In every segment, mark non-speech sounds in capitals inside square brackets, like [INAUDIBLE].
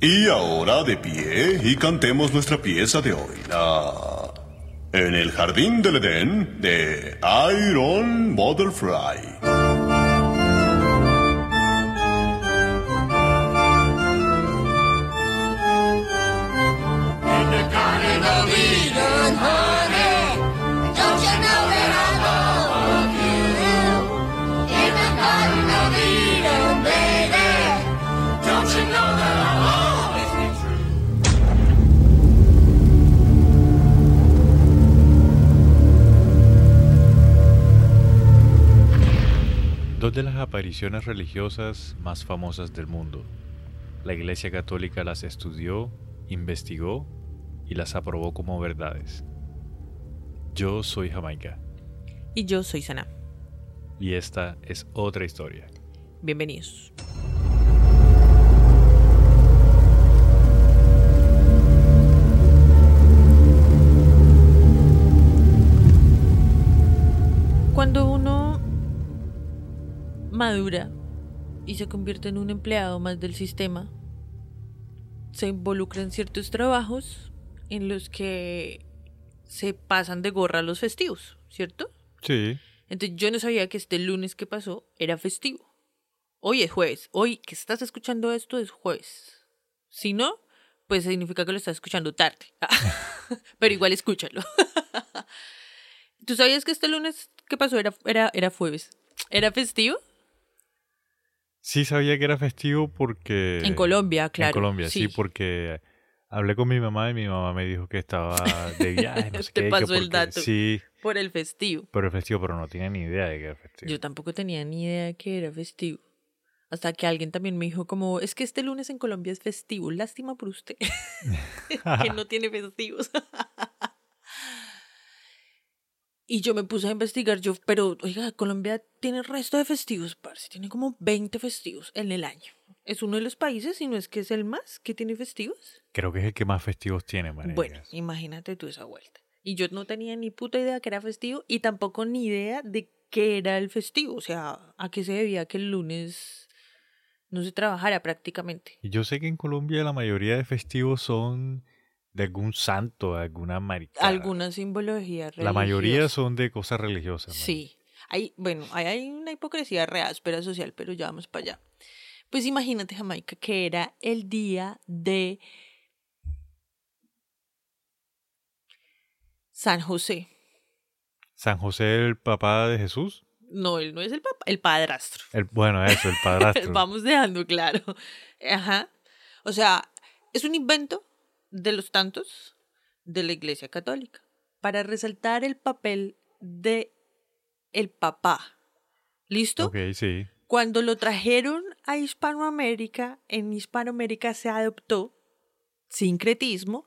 Y ahora de pie y cantemos nuestra pieza de hoy. La... En el jardín del Edén de Iron Butterfly. Dos de las apariciones religiosas más famosas del mundo. La Iglesia Católica las estudió, investigó y las aprobó como verdades. Yo soy Jamaica. Y yo soy Sana. Y esta es otra historia. Bienvenidos. Madura y se convierte en un empleado más del sistema, se involucra en ciertos trabajos en los que se pasan de gorra los festivos, ¿cierto? Sí. Entonces yo no sabía que este lunes que pasó era festivo. Hoy es jueves. Hoy que estás escuchando esto es jueves. Si no, pues significa que lo estás escuchando tarde. [LAUGHS] Pero igual escúchalo. [LAUGHS] ¿Tú sabías que este lunes que pasó era, era, era jueves? ¿Era festivo? Sí sabía que era festivo porque... En Colombia, claro. En Colombia, sí, sí porque hablé con mi mamá y mi mamá me dijo que estaba de [LAUGHS] viaje, no sé Te qué, que pasó el dato. Sí, Por el festivo. pero es festivo, pero no tenía ni idea de que era festivo. Yo tampoco tenía ni idea de que era festivo. Hasta que alguien también me dijo como, es que este lunes en Colombia es festivo. Lástima por usted. [LAUGHS] que no tiene festivos. [LAUGHS] y yo me puse a investigar, yo, pero oiga, Colombia tiene el resto de festivos, parce. Tiene como 20 festivos en el año. Es uno de los países, y no es que es el más, que tiene festivos. Creo que es el que más festivos tiene, marica. Bueno, imagínate tú esa vuelta. Y yo no tenía ni puta idea que era festivo y tampoco ni idea de qué era el festivo. O sea, a qué se debía que el lunes no se trabajara prácticamente. Y yo sé que en Colombia la mayoría de festivos son de algún santo, de alguna marica. Alguna simbología religiosa. La mayoría son de cosas religiosas. Sí. Hay, bueno, hay, hay una hipocresía real, espera social, pero ya vamos para allá. Pues imagínate, Jamaica, que era el día de San José. San José, el papá de Jesús. No, él no es el papá, el padrastro. El, bueno, eso, el [LAUGHS] padrastro. Vamos dejando claro. Ajá. O sea, es un invento de los tantos de la Iglesia Católica para resaltar el papel de el papá. ¿Listo? Ok, sí. Cuando lo trajeron a Hispanoamérica, en Hispanoamérica se adoptó sincretismo,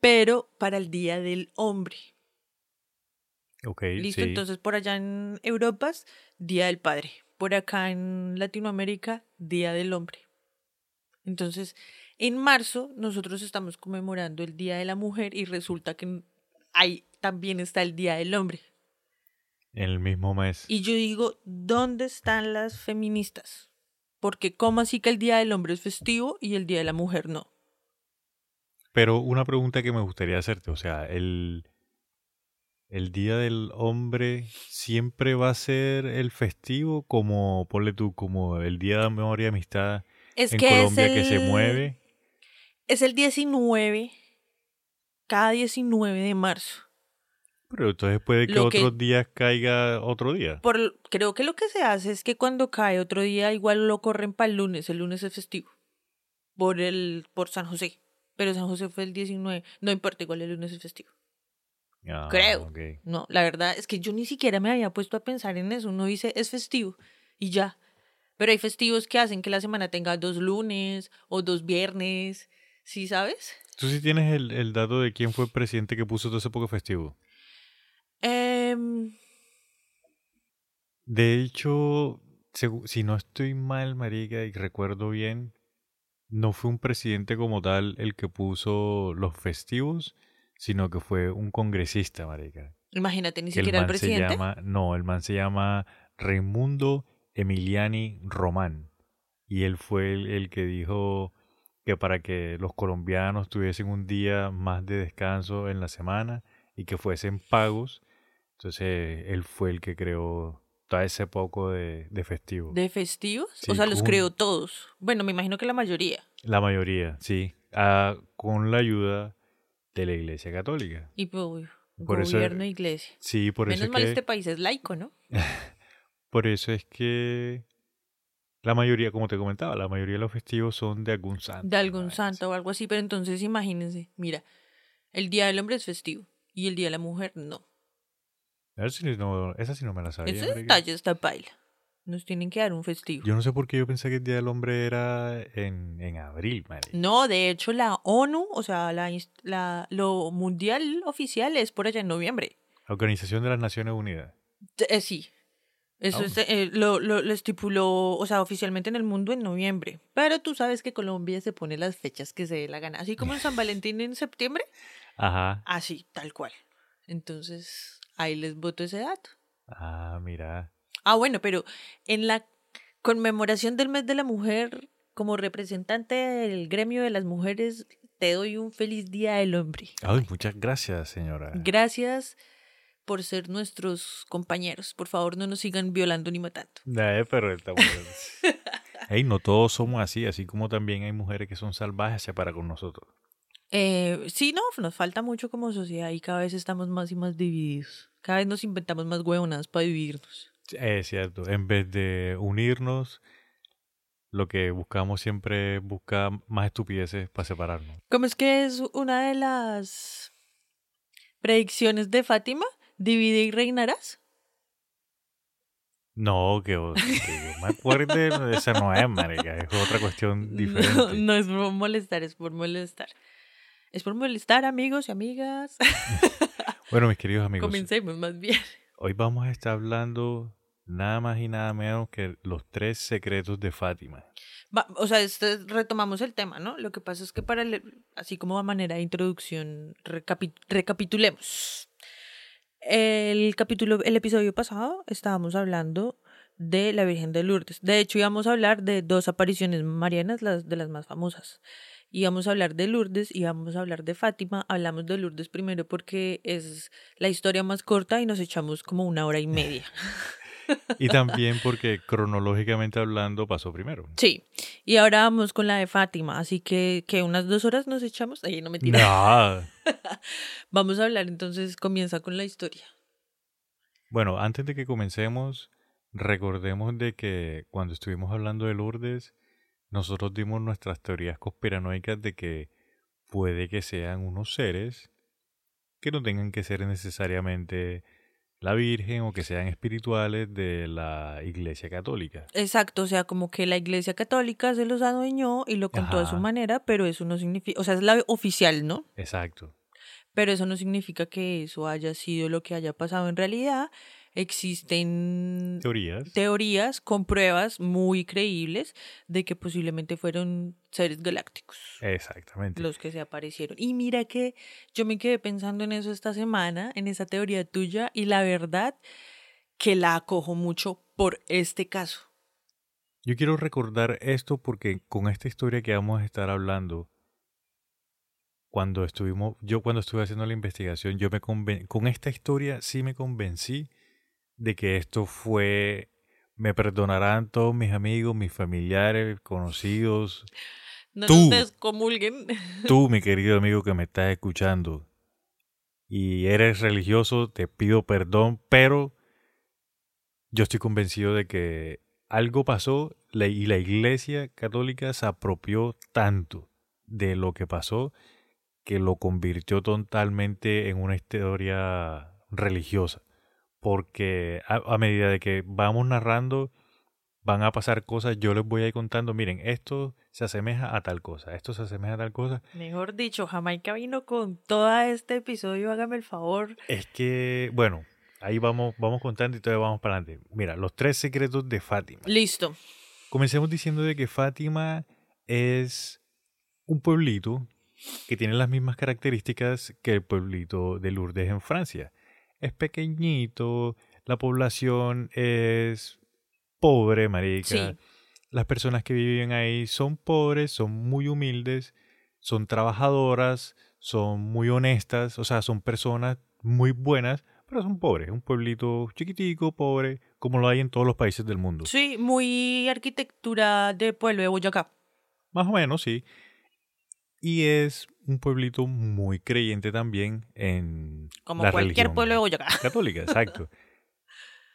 pero para el Día del Hombre. Ok, ¿Listo? sí. Entonces, por allá en Europa, Día del Padre. Por acá en Latinoamérica, Día del Hombre. Entonces, en marzo, nosotros estamos conmemorando el Día de la Mujer y resulta que ahí también está el Día del Hombre. En el mismo mes. Y yo digo, ¿dónde están las feministas? Porque ¿cómo así que el Día del Hombre es festivo y el Día de la Mujer no? Pero una pregunta que me gustaría hacerte, o sea, el, el Día del Hombre siempre va a ser el festivo como, ponle tú, como el Día de Memoria y Amistad Es en que Colombia es el, que se mueve. Es el 19, cada 19 de marzo. Pero entonces puede que que- otros días caiga otro día. Por, creo que lo que se hace es que cuando cae otro día, igual lo corren para el lunes. El lunes es festivo. Por el, por San José. Pero San José fue el 19. No importa, igual el lunes es festivo. Ah, creo. No, la verdad es que yo ni siquiera me había puesto a pensar en eso. Uno dice es festivo y ya. Pero hay festivos que hacen que la semana tenga dos lunes o dos viernes. ¿Sí sabes? ¿Tú sí tienes el, el dato de quién fue el presidente que puso todo ese poco festivo? Em, De hecho, si no estoy mal, marica, y recuerdo bien, no fue un presidente como tal el que puso los festivos, sino que fue un congresista, marica. imagínate, ni siquiera el, man se presidente. llama, no, el man se llama Raimundo Emiliani Román. y él fue el, el que dijo que para que los colombianos tuviesen un día más de descanso en la semana y que fuesen pagos, entonces él fue el que creó todo ese poco de, de festivo. ¿De festivos? Sí, o sea, los creó todos. Bueno, me imagino que la mayoría. La mayoría, sí, ah, con la ayuda de la Iglesia Católica. Y pues, Por eso- gobierno e iglesia. Sí, por eso Menos mal que, este país es laico, ¿no? [LAUGHS] por eso es que la mayoría, como te comentaba, la mayoría de los festivos son de algún santo. De algún santo o algo así. Pero entonces imagínense, mira, el Día del Hombre es festivo y el Día de la Mujer no. Esa sí no, esa sí no me la sabía. Ese detalle está paila. Nos tienen que dar un festivo. Yo no sé por qué yo pensé que el Día del Hombre era en, en abril, marica. No, de hecho la ONU, o sea, la, la- lo mundial oficial es por allá en noviembre. La Organización de las Naciones Unidas. Eh, sí. Eso Ah. es, eh, lo, lo, lo estipuló, o sea, oficialmente en el mundo en noviembre. Pero tú sabes que Colombia se pone las fechas que se dé la gana. Así como en San Valentín en septiembre, [LAUGHS] Ajá. así, tal cual. Entonces, ahí les voto ese dato. Ah, mira. Ah, bueno, pero en la conmemoración del mes de la mujer, como representante del gremio de las mujeres, te doy un feliz día del hombre. Ay, muchas gracias, señora. Gracias por ser nuestros compañeros. Por favor, no nos sigan violando ni matando. Eh, pero estamos... [LAUGHS] Ey, no todos somos así, así como también hay mujeres que son salvajes se para con nosotros. Eh, sí, no, nos falta mucho como sociedad y cada vez estamos más y más divididos. Cada vez nos inventamos más huevonadas para dividirnos. Es cierto, en vez de unirnos, lo que buscamos siempre es buscar más estupideces para separarnos. ¿Cómo es que es una de las predicciones de Fátima? ¿Divide y reinarás? No, que, que yo me acuerde, [LAUGHS] esa no es, marica, es otra cuestión diferente. No, no es por molestar, es por molestar. Es por molestar, amigos y amigas. [LAUGHS] Bueno, mis queridos amigos, Comencemos más bien. hoy vamos a estar hablando nada más y nada menos que los tres secretos de Fátima. Va, o sea, este, retomamos el tema, ¿no? Lo que pasa es que para, el- así como a manera de introducción, recapi- recapitulemos. El capítulo, el episodio pasado estábamos hablando de la Virgen de Lourdes. De hecho, íbamos a hablar de dos apariciones marianas, las de las más famosas. Íbamos a hablar de Lourdes íbamos a hablar de Fátima. Hablamos de Lourdes primero porque es la historia más corta y nos echamos como una hora y media. [LAUGHS] [LAUGHS] Y también porque cronológicamente hablando pasó primero. Sí, y ahora vamos con la de Fátima, así que, que unas dos horas nos echamos. Ahí no me tira. No. [LAUGHS] Vamos a hablar entonces, comienza con la historia. Bueno, antes de que comencemos, recordemos de que cuando estuvimos hablando de Lourdes, nosotros dimos nuestras teorías conspiranoicas de que puede que sean unos seres que no tengan que ser necesariamente la Virgen o que sean espirituales de la Iglesia Católica. Exacto, o sea, como que la Iglesia Católica se los adueñó y lo contó a su Ajá. manera, pero eso no significa, o sea, es la oficial, ¿no? Exacto. Pero eso no significa que eso haya sido lo que haya pasado en realidad. Existen Teorías. teorías con pruebas muy creíbles de que posiblemente fueron seres galácticos. Exactamente. los que se aparecieron. Y mira que yo me quedé pensando en eso esta semana, en esa teoría tuya, y la verdad que la acojo mucho por este caso. Yo quiero recordar esto porque con esta historia que vamos a estar hablando, cuando estuvimos, yo cuando estuve haciendo la investigación, yo me conven- con esta historia sí me convencí de que esto fue, me perdonarán todos mis amigos, mis familiares, conocidos, No Tú. nos descomulguen. [LAUGHS] tú, mi querido amigo que me estás escuchando, y eres religioso, te pido perdón, pero yo estoy convencido de que algo pasó y la Iglesia Católica se apropió tanto de lo que pasó que lo convirtió totalmente en una historia religiosa. Porque a, a medida de que vamos narrando, van a pasar cosas, yo les voy a ir contando, miren, esto se asemeja a tal cosa, esto se asemeja a tal cosa. Mejor dicho, Jamaica vino con todo este episodio, hágame el favor. Es que, bueno, ahí vamos, vamos contando y todavía vamos para adelante. Mira, los tres secretos de Fátima. Listo. Comencemos diciendo de que Fátima es un pueblito que tiene las mismas características que el pueblito de Lourdes en Francia. Es pequeñito, la población es pobre, marica. Sí. las personas que viven ahí son pobres, son muy humildes, son trabajadoras, son muy honestas, o sea, son personas muy buenas, pero son pobres. Un pueblito chiquitico, pobre, como lo hay en todos los países del mundo. Sí, muy arquitectura de pueblo de Boyacá. Más o menos, sí. Y es un pueblito muy creyente también en Como la cualquier religión pueblo de Boyacá. [LAUGHS] católica, exacto.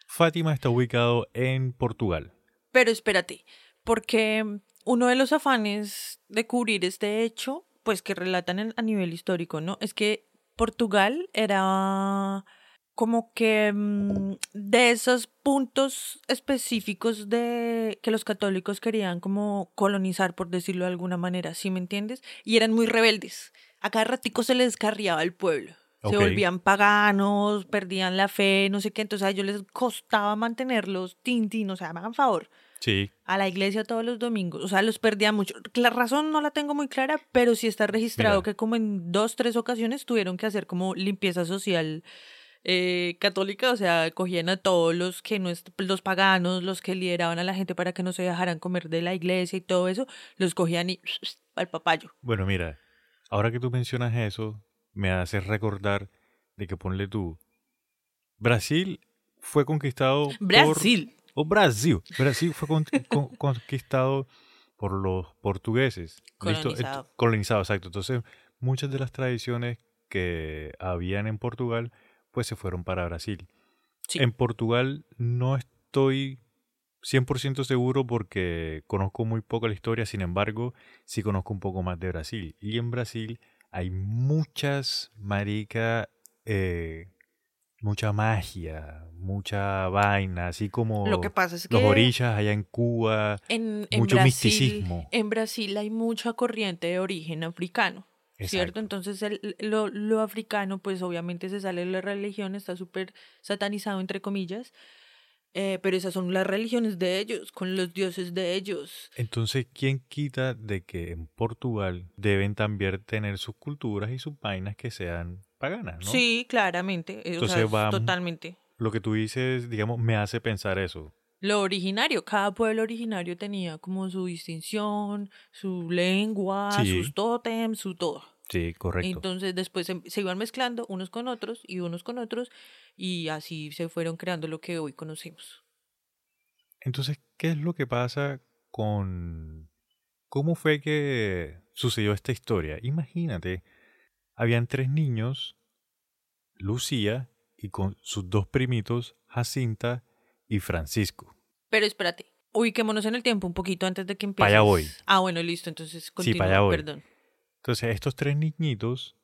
Fátima está ubicado en Portugal. Pero espérate, porque uno de los afanes de cubrir este hecho, pues que relatan en- a nivel histórico, ¿no? Es que Portugal era como que mm, de esos puntos específicos de que los católicos querían como colonizar, por decirlo de alguna manera, ¿sí me entiendes? Y eran muy rebeldes. A cada ratico se les descarriaba el pueblo. Se volvían paganos, perdían la fe, no sé qué. Entonces a ellos les costaba mantenerlos, tin, tin, o sea, me hagan favor Sí, a la iglesia todos los domingos. O sea, los perdía mucho. La razón no la tengo muy clara, pero sí está registrado Mira. que como en dos, tres ocasiones tuvieron que hacer como limpieza social eh, católica. O sea, cogían a todos los que no los paganos, los que lideraban a la gente para que no se dejaran comer de la iglesia y todo eso, los cogían y [SNIFFS] al papayo. Bueno, mira, ahora que tú mencionas eso, me hace recordar de que ponle tú. Brasil fue conquistado por. Brasil. O Brasil. Brasil fue con- con- [LAUGHS] conquistado por los portugueses. Colonizado. Colonizado, exacto. Entonces, muchas de las tradiciones que habían en Portugal, pues se fueron para Brasil. Sí. En Portugal no estoy 100% seguro porque conozco muy poco la historia, sin embargo, sí conozco un poco más de Brasil. Y en Brasil hay muchas, marica, eh, mucha magia, mucha vaina, así como Lo que pasa es que los orillas allá en Cuba, en, en mucho Brasil, misticismo. En Brasil hay mucha corriente de origen africano. ¿Cierto? Exacto. Entonces el- lo, lo africano, pues obviamente se sale de la religión, está súper satanizado, entre comillas, eh, pero esas son las religiones de ellos, con los dioses de ellos. Entonces, ¿quién quita de que en Portugal deben también tener sus culturas y sus vainas que sean paganas, ¿no? Sí, claramente, eh, o Entonces sea, es va- totalmente. Lo que tú dices, digamos, me hace pensar eso. Lo originario, cada pueblo originario tenía como su distinción, su lengua, Sí. sus tótems, su todo. Sí, correcto. Entonces después se, se iban mezclando unos con otros y unos con otros y así se fueron creando lo que hoy conocemos. Entonces, ¿qué es lo que pasa con... ¿Cómo fue que sucedió esta historia? Imagínate, habían tres niños, Lucía y con sus dos primitos, Jacinta y Francisco. Pero espérate, ubiquémonos en el tiempo un poquito antes de que empieces. Pa' allá voy. Ah, bueno, listo, entonces continúa, pa' allá voy. perdón. Entonces, estos tres niñitos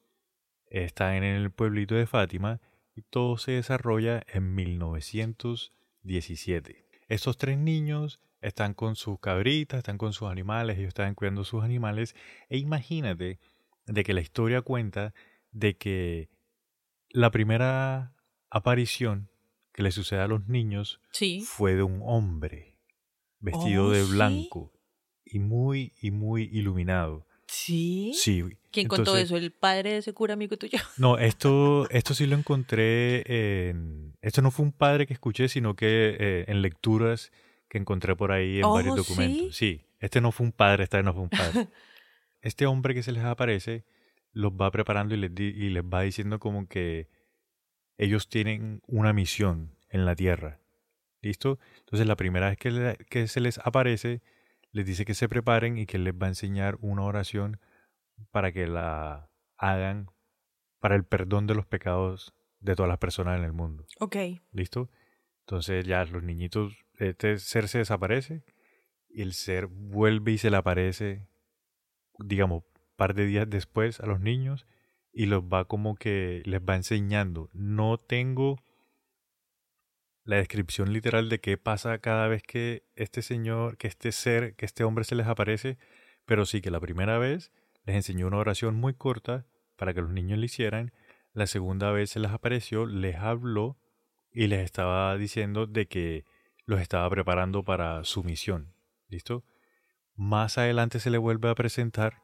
están en el pueblito de Fátima y todo se desarrolla en 1917. Estos tres niños están con sus cabritas, están con sus animales, ellos están cuidando sus animales. E imagínate de que la historia cuenta de que la primera aparición que le sucede a los niños Sí. fue de un hombre vestido Oh, de ¿sí? blanco y muy y muy iluminado. ¿Sí? Sí. ¿Quién contó eso? ¿El padre de ese cura amigo tuyo? [LAUGHS] No, esto, esto sí lo encontré en... Esto no fue un padre que escuché, sino que eh, en lecturas que encontré por ahí en Oh, varios documentos. Sí, este no fue un padre, esta vez no fue un padre. [LAUGHS] este hombre que se les aparece los va preparando y les, di- y les va diciendo como que ellos tienen una misión en la tierra. ¿Listo? Entonces la primera vez que, le- que se les aparece, les dice que se preparen y que les va a enseñar una oración para que la hagan para el perdón de los pecados de todas las personas en el mundo. Ok. ¿Listo? Entonces ya los niñitos, este ser se desaparece y el ser vuelve y se le aparece, digamos, par de días después a los niños y los va como que les va enseñando. No tengo la descripción literal de qué pasa cada vez que este señor, que este ser, que este hombre se les aparece, pero sí que la primera vez les enseñó una oración muy corta para que los niños le hicieran. La segunda vez se les apareció, les habló y les estaba diciendo de que los estaba preparando para su misión. ¿Listo? Más adelante se le vuelve a presentar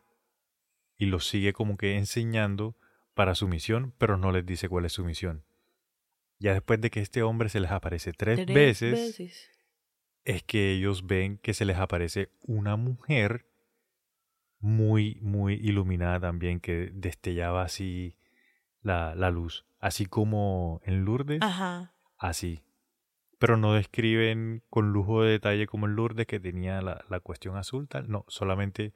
y los sigue como que enseñando para su misión, pero no les dice cuál es su misión. Ya después de que este hombre se les aparece tres, Tres veces, veces. es que ellos ven que se les aparece una mujer muy, muy iluminada también, que destellaba así la, la luz. Así como en Lourdes, Ajá. así. Pero no describen con lujo de detalle como en Lourdes que tenía la, la cuestión azul, tal. No, solamente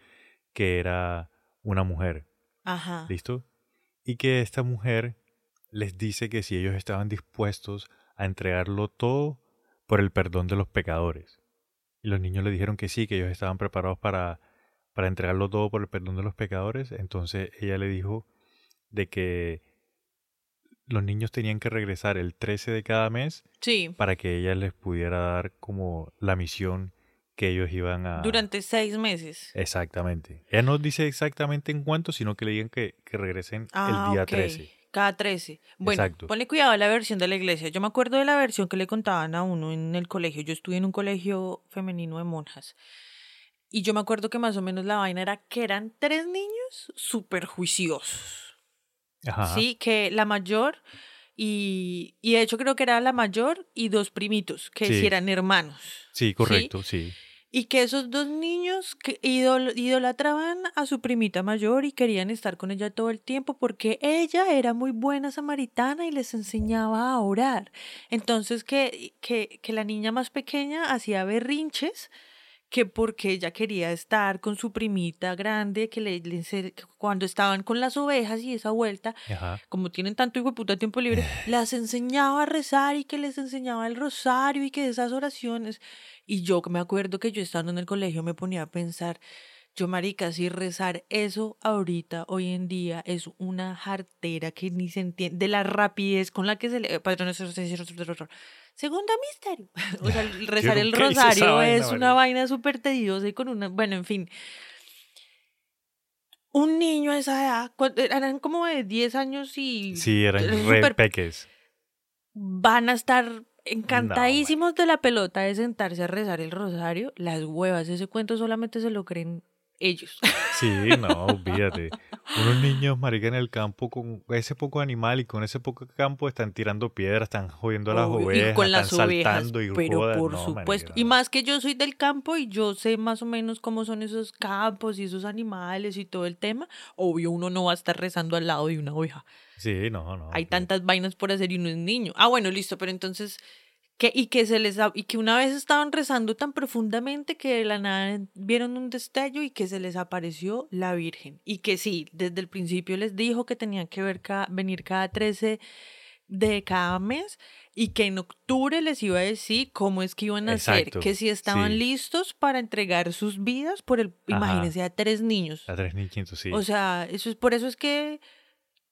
que era una mujer. Ajá. ¿Listo? Y que esta mujer les dice que si ellos estaban dispuestos a entregarlo todo por el perdón de los pecadores. Y los niños le dijeron que sí, que ellos estaban preparados para, para entregarlo todo por el perdón de los pecadores. Entonces ella le dijo de que los niños tenían que regresar el 13 de cada mes Sí. para que ella les pudiera dar como la misión que ellos iban a... Durante seis meses. Exactamente. Ella no dice exactamente en cuánto, sino que le digan que, que regresen Ah, el día ok. 13. Cada 13. Bueno, Exacto. ponle cuidado a la versión de la iglesia. Yo me acuerdo de la versión que le contaban a uno en el colegio. Yo estuve en un colegio femenino de monjas. Y yo me acuerdo que más o menos la vaina era que eran tres niños súper juiciosos. Ajá. Sí, que la mayor y, y de hecho creo que era la mayor y dos primitos, que sí Sí. eran hermanos. Sí, correcto, sí. Y que esos dos niños que idol- idolatraban a su primita mayor y querían estar con ella todo el tiempo porque ella era muy buena samaritana y les enseñaba a orar. Entonces que, que, que la niña más pequeña hacía berrinches que porque ella quería estar con su primita grande, que le, le cuando estaban con las ovejas y esa vuelta, Ajá. como tienen tanto hijo de puta tiempo libre, [SIGHS] las enseñaba a rezar y que les enseñaba el rosario y que esas oraciones. Y yo me acuerdo que yo estando en el colegio me ponía a pensar, yo marica, si rezar eso ahorita, hoy en día, es una jartera que ni se entiende, de la rapidez con la que se le... Padre nuestro, Segundo misterio. [LAUGHS] O sea, [LAUGHS] el rezar el rosario vaina, es una vaina súper tediosa y con una... Bueno, en fin un niño a esa edad, cu- eran como de 10 años y Sí, eran súper- peques. van a estar encantadísimos de la pelota de sentarse a rezar el rosario. Las huevas, ese cuento solamente se lo creen ellos. Sí, no, olvídate. Unos niños, marica, en el campo con ese poco animal y con ese poco campo están tirando piedras, están jodiendo a las Obvio, ovejas, y con las están ovejas, saltando y pero por No, marica, supuesto. no. Y más que yo soy del campo y yo sé más o menos cómo son esos campos y esos animales y todo el tema, obvio uno no va a estar rezando al lado de una oveja. Sí, no, no. Hay tantas vainas por hacer y uno es niño. Ah, bueno, listo, pero entonces que y que se les ha- y que una vez estaban rezando tan profundamente que de la nada vieron un destello y que se les apareció la Virgen y que sí, desde el principio les dijo que tenían que ver ca- venir cada 13 de cada mes y que en octubre les iba a decir cómo es que iban a Exacto, hacer, que si estaban sí. listos para entregar sus vidas por el, Ajá. imagínense, a tres niños. A tres niñitos, sí. O sea, eso es por eso es que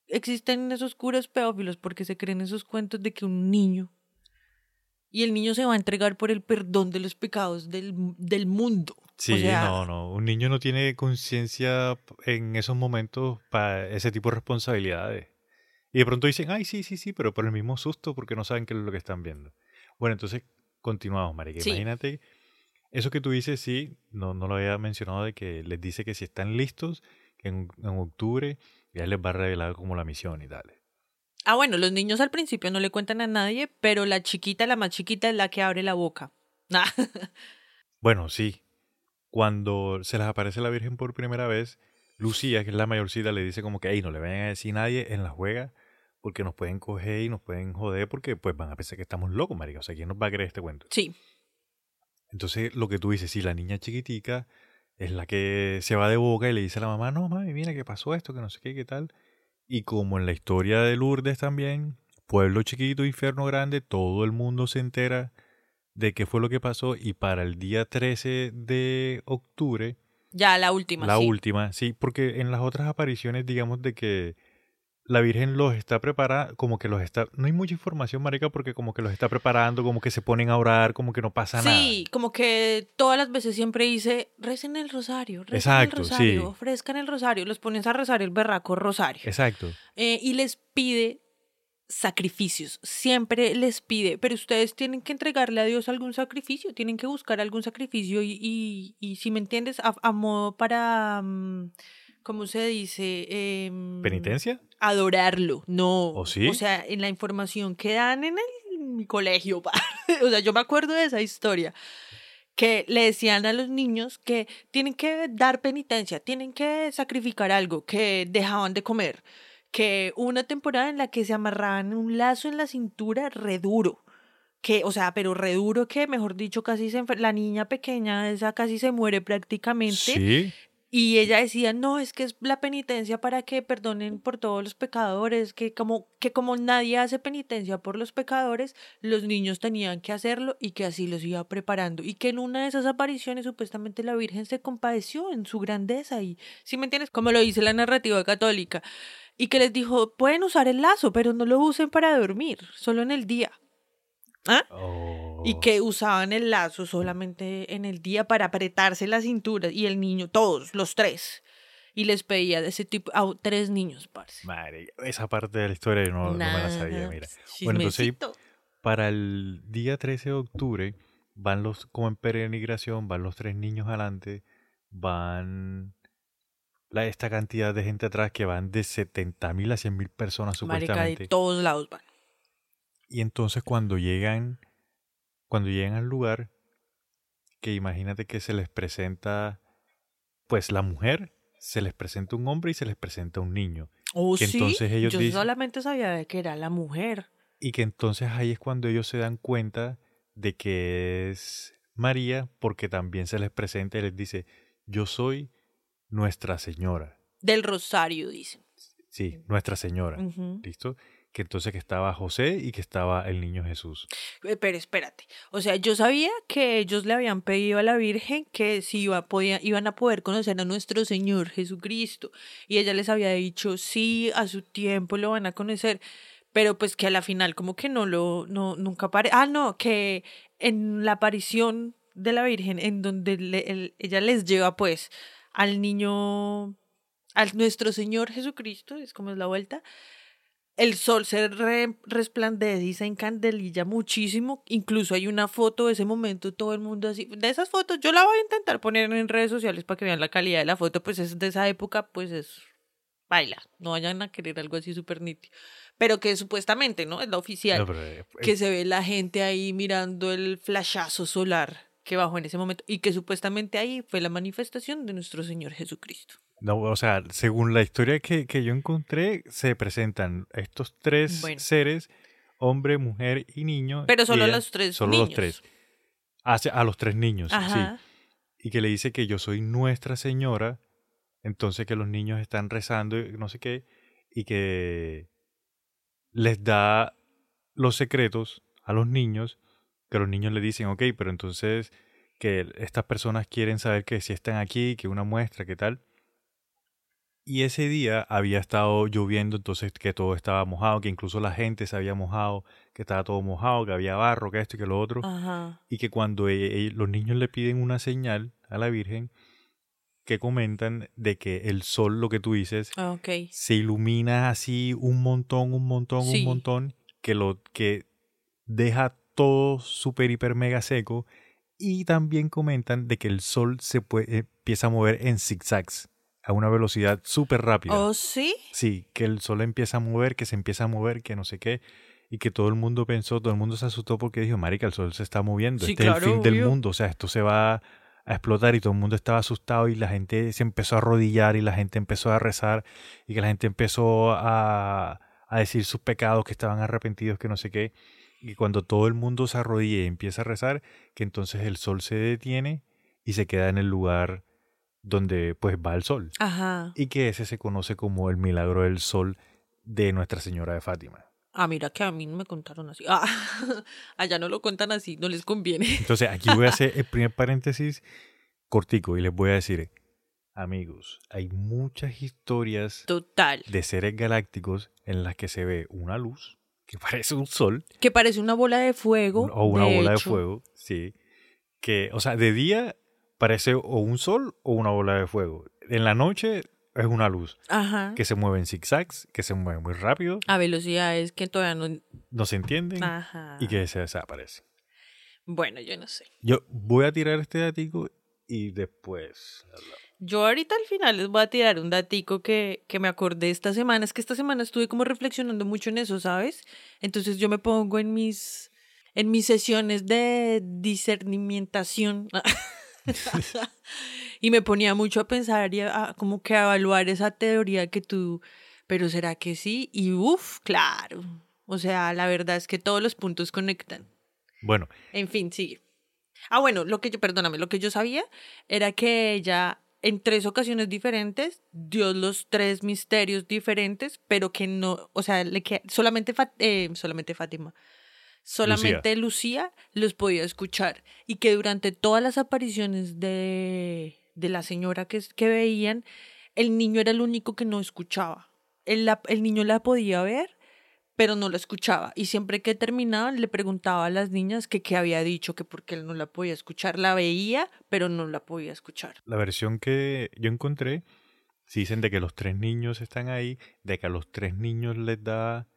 existen esos curas pedófilos, porque se creen esos cuentos de que un niño y el niño se va a entregar por el perdón de los pecados del, del mundo. Sí, o sea, no, no. Un niño no tiene conciencia en esos momentos para ese tipo de responsabilidades. Y de pronto dicen, ay, sí, sí, sí, pero por el mismo susto porque no saben qué es lo que están viendo. Bueno, entonces continuamos, Marica. Sí. Imagínate, eso que tú dices, sí, no, no lo había mencionado, de que les dice que si están listos, que en, en octubre ya les va a revelar como la misión y tal. Ah, bueno, los niños al principio no le cuentan a nadie, pero la chiquita, la más chiquita, es la que abre la boca. [LAUGHS] Bueno, sí. Cuando se les aparece la Virgen por primera vez, Lucía, que es la mayorcita, le dice como que, hey, no le vayan a decir a nadie en la juega porque nos pueden coger y nos pueden joder porque pues van a pensar que estamos locos, marica. O sea, ¿quién nos va a creer este cuento? sí, Entonces, lo que tú dices, si la niña chiquitica es la que se va de boca y le dice a la mamá, no, mami, mira que pasó esto, que no sé qué, qué tal. Y como en la historia de Lourdes también, pueblo chiquito, infierno grande, todo el mundo se entera de qué fue lo que pasó y para el día 13 de octubre, ya la última. la sí. última, sí, porque en las otras apariciones, digamos, de que la Virgen los está preparando, como que los está, no hay mucha información, marica, porque como que los está preparando, como que se ponen a orar, como que no pasa nada. Sí, como que todas las veces siempre dice, recen el rosario, recen Exacto, el sí. rosario, ofrezcan el rosario, los pones a rezar el berraco rosario. Exacto. Eh, y les pide sacrificios, siempre les pide, pero ustedes tienen que entregarle a Dios algún sacrificio, tienen que buscar algún sacrificio y, y, y si me entiendes, a, a modo para, mm, ¿cómo se dice? Em, ¿Penitencia? adorarlo, no. ¿Oh, sí? O sea, en la información que dan en el en mi colegio, pa. [LAUGHS] o sea, yo me acuerdo de esa historia. que le decían a los niños que tienen que dar penitencia, tienen que sacrificar algo, que dejaban de comer, que una temporada en la que se amarraban un lazo en la cintura re duro, que, o sea, pero re duro que, mejor dicho, casi se la niña pequeña esa casi se muere prácticamente. Sí, Y ella decía, no, es que es la penitencia para que perdonen por todos los pecadores, que como, que como nadie hace penitencia por los pecadores, los niños tenían que hacerlo y que así los iba preparando. Y que en una de esas apariciones supuestamente la Virgen se compadeció en su grandeza y, si me entiendes, como lo dice la narrativa católica, y que les dijo, pueden usar el lazo, pero no lo usen para dormir, solo en el día. ¿Ah? Oh. Y que usaban el lazo solamente en el día para apretarse la cintura y el niño, todos, los tres. Y les pedía de ese tipo a tres niños, parce. Madre, esa parte de la historia no, no me la sabía, mira. Bueno, entonces para el día 13 de octubre van los, como en peregrinación, van los tres niños adelante, van la, esta cantidad de gente atrás que van de 70 mil a 100 mil personas Marica, supuestamente. de todos lados van. Y entonces cuando llegan, cuando llegan al lugar, que imagínate que se les presenta, pues la mujer, se les presenta un hombre y se les presenta un niño. Oh, Que sí. entonces ellos Yo dicen- solamente sabía de que era la mujer. Y que entonces ahí es cuando ellos se dan cuenta de que es María, porque también se les presenta y les dice, yo soy Nuestra Señora. Del Rosario, dicen. Sí, Nuestra Señora. ¿Listo? Que entonces que estaba José y que estaba el niño Jesús. Eh, Pero espérate. O sea, yo sabía que ellos le habían pedido a la Virgen que si iba, podía, iban a poder conocer a nuestro Señor Jesucristo. Y ella les había dicho, sí, a su tiempo lo van a conocer. Pero pues que a la final como que no lo, no, nunca apare... Ah, no, que en la aparición de la Virgen, en donde ella les lleva pues al niño, al nuestro Señor Jesucristo, es como es la vuelta, el sol se re- resplandece y se encandelilla muchísimo. Incluso hay una foto de ese momento, todo el mundo así. De esas fotos, yo la voy a intentar poner en redes sociales para que vean la calidad de la foto, pues es de esa época, pues es baila. No vayan a querer algo así súper nítido. Pero que supuestamente, ¿no? Es la oficial. No, pero, eh, que se ve la gente ahí mirando el flashazo solar que bajó en ese momento y que supuestamente ahí fue la manifestación de nuestro Señor Jesucristo. No, o sea, según la historia que, que yo encontré, se presentan estos tres Bueno. seres, hombre, mujer y niño. Pero solo ella- los tres Solo niños. los tres. A los tres niños, sí. Y que le dice que yo soy Nuestra Señora, entonces que los niños están rezando y no sé qué, y que les da los secretos a los niños, que los niños le dicen, ok, pero entonces que estas personas quieren saber que si están aquí, que una muestra, qué tal. Y ese día había estado lloviendo, entonces que todo estaba mojado, que incluso la gente se había mojado, que estaba todo mojado, que había barro, que esto y que lo otro. Ajá. Y que cuando e- e- los niños le piden una señal a la Virgen, que comentan de que el sol, lo que tú dices, Ah, se ilumina así un montón, un montón, Sí. un montón, que lo que deja todo súper, hiper, mega seco. Y también comentan de que el sol se puede, empieza a mover en zigzags a una velocidad súper rápida. ¿Oh, sí? Sí, que el sol empieza a mover, que se empieza a mover, que no sé qué. Y que todo el mundo pensó, todo el mundo se asustó porque dijo, marica, el sol se está moviendo. Sí, este es el fin del mundo. O sea, esto se va a explotar y todo el mundo estaba asustado y la gente se empezó a arrodillar y la gente empezó a rezar y que la gente empezó a, a decir sus pecados, que estaban arrepentidos, que no sé qué. Y cuando todo el mundo se arrodilla y empieza a rezar, que entonces el sol se detiene y se queda en el lugar donde pues va el sol Ajá. y que ese se conoce como el milagro del sol de Nuestra Señora de Fátima. Ah, mira que a mí no me contaron así. Ah, [LAUGHS] allá no lo cuentan así, no les conviene. Entonces aquí voy a hacer el [LAUGHS] primer paréntesis cortico y les voy a decir, amigos, hay muchas historias Total. de seres galácticos en las que se ve una luz que [LAUGHS] parece un sol Que parece una bola de fuego. o una bola de fuego, sí, que, o sea, de día parece o un sol o una bola de fuego. En la noche es una luz Ajá. que se mueve en zigzags, que se mueve muy rápido, A velocidades que todavía no. no se entienden Ajá. y que se desaparece. Bueno, yo no sé. Yo voy a tirar este datico y después. Yo ahorita al final les voy a tirar un datico que, que me acordé esta semana. Es que esta semana estuve como reflexionando mucho en eso, ¿sabes? Entonces yo me pongo en mis, en mis sesiones de discernimientación [LAUGHS] [LAUGHS] y me ponía mucho a pensar y a, como que a evaluar esa teoría que tú, pero ¿será que sí? Y uff, claro. O sea, la verdad es que todos los puntos conectan. Bueno, En fin, sigue. Ah, bueno, lo que yo, perdóname, lo que yo sabía era que ella en tres ocasiones diferentes dio los tres misterios diferentes, pero que no, o sea, le que, solamente, eh, solamente Fátima, solamente Lucía. los podía escuchar y que durante todas las apariciones de, de la señora que, que veían, el niño era el único que no escuchaba. El, la- el niño la podía ver, pero no la escuchaba. Y siempre que terminaban le preguntaba a las niñas que qué había dicho, que porque él no la podía escuchar. La veía, pero no la podía escuchar. la versión que yo encontré, sí dicen de que los tres niños están ahí, de que a los tres niños les da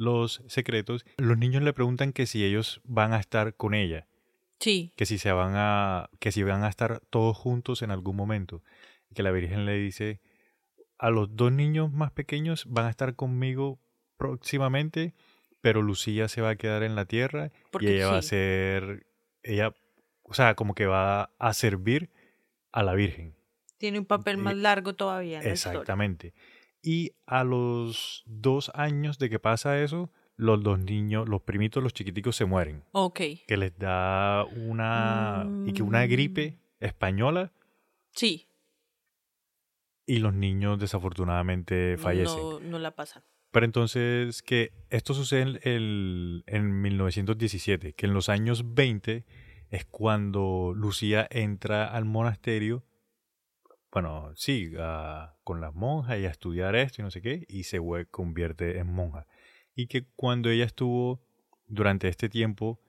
los secretos. Los niños le preguntan que si ellos van a estar con ella, Sí, que si se van a, que si van a estar todos juntos en algún momento. Que la Virgen le dice, a los dos niños más pequeños van a estar conmigo próximamente, pero Lucía se va a quedar en la tierra Porque y ella va a ser, ella, o sea, como que va a servir a la Virgen. tiene un papel más largo todavía en la historia. Exactamente. Y a los dos años de que pasa eso, los dos niños, los primitos, los chiquiticos se mueren. Ok, Que les da una. y que una Mm. gripe española sí, y los niños desafortunadamente fallecen. no, no la pasan. Pero entonces que esto sucede en, el- en 1917, que en los años 20 es cuando Lucía entra al monasterio, bueno, sí, a- con las monjas y a estudiar esto y no sé qué, y se convierte en monja. Y que cuando ella estuvo, durante este tiempo,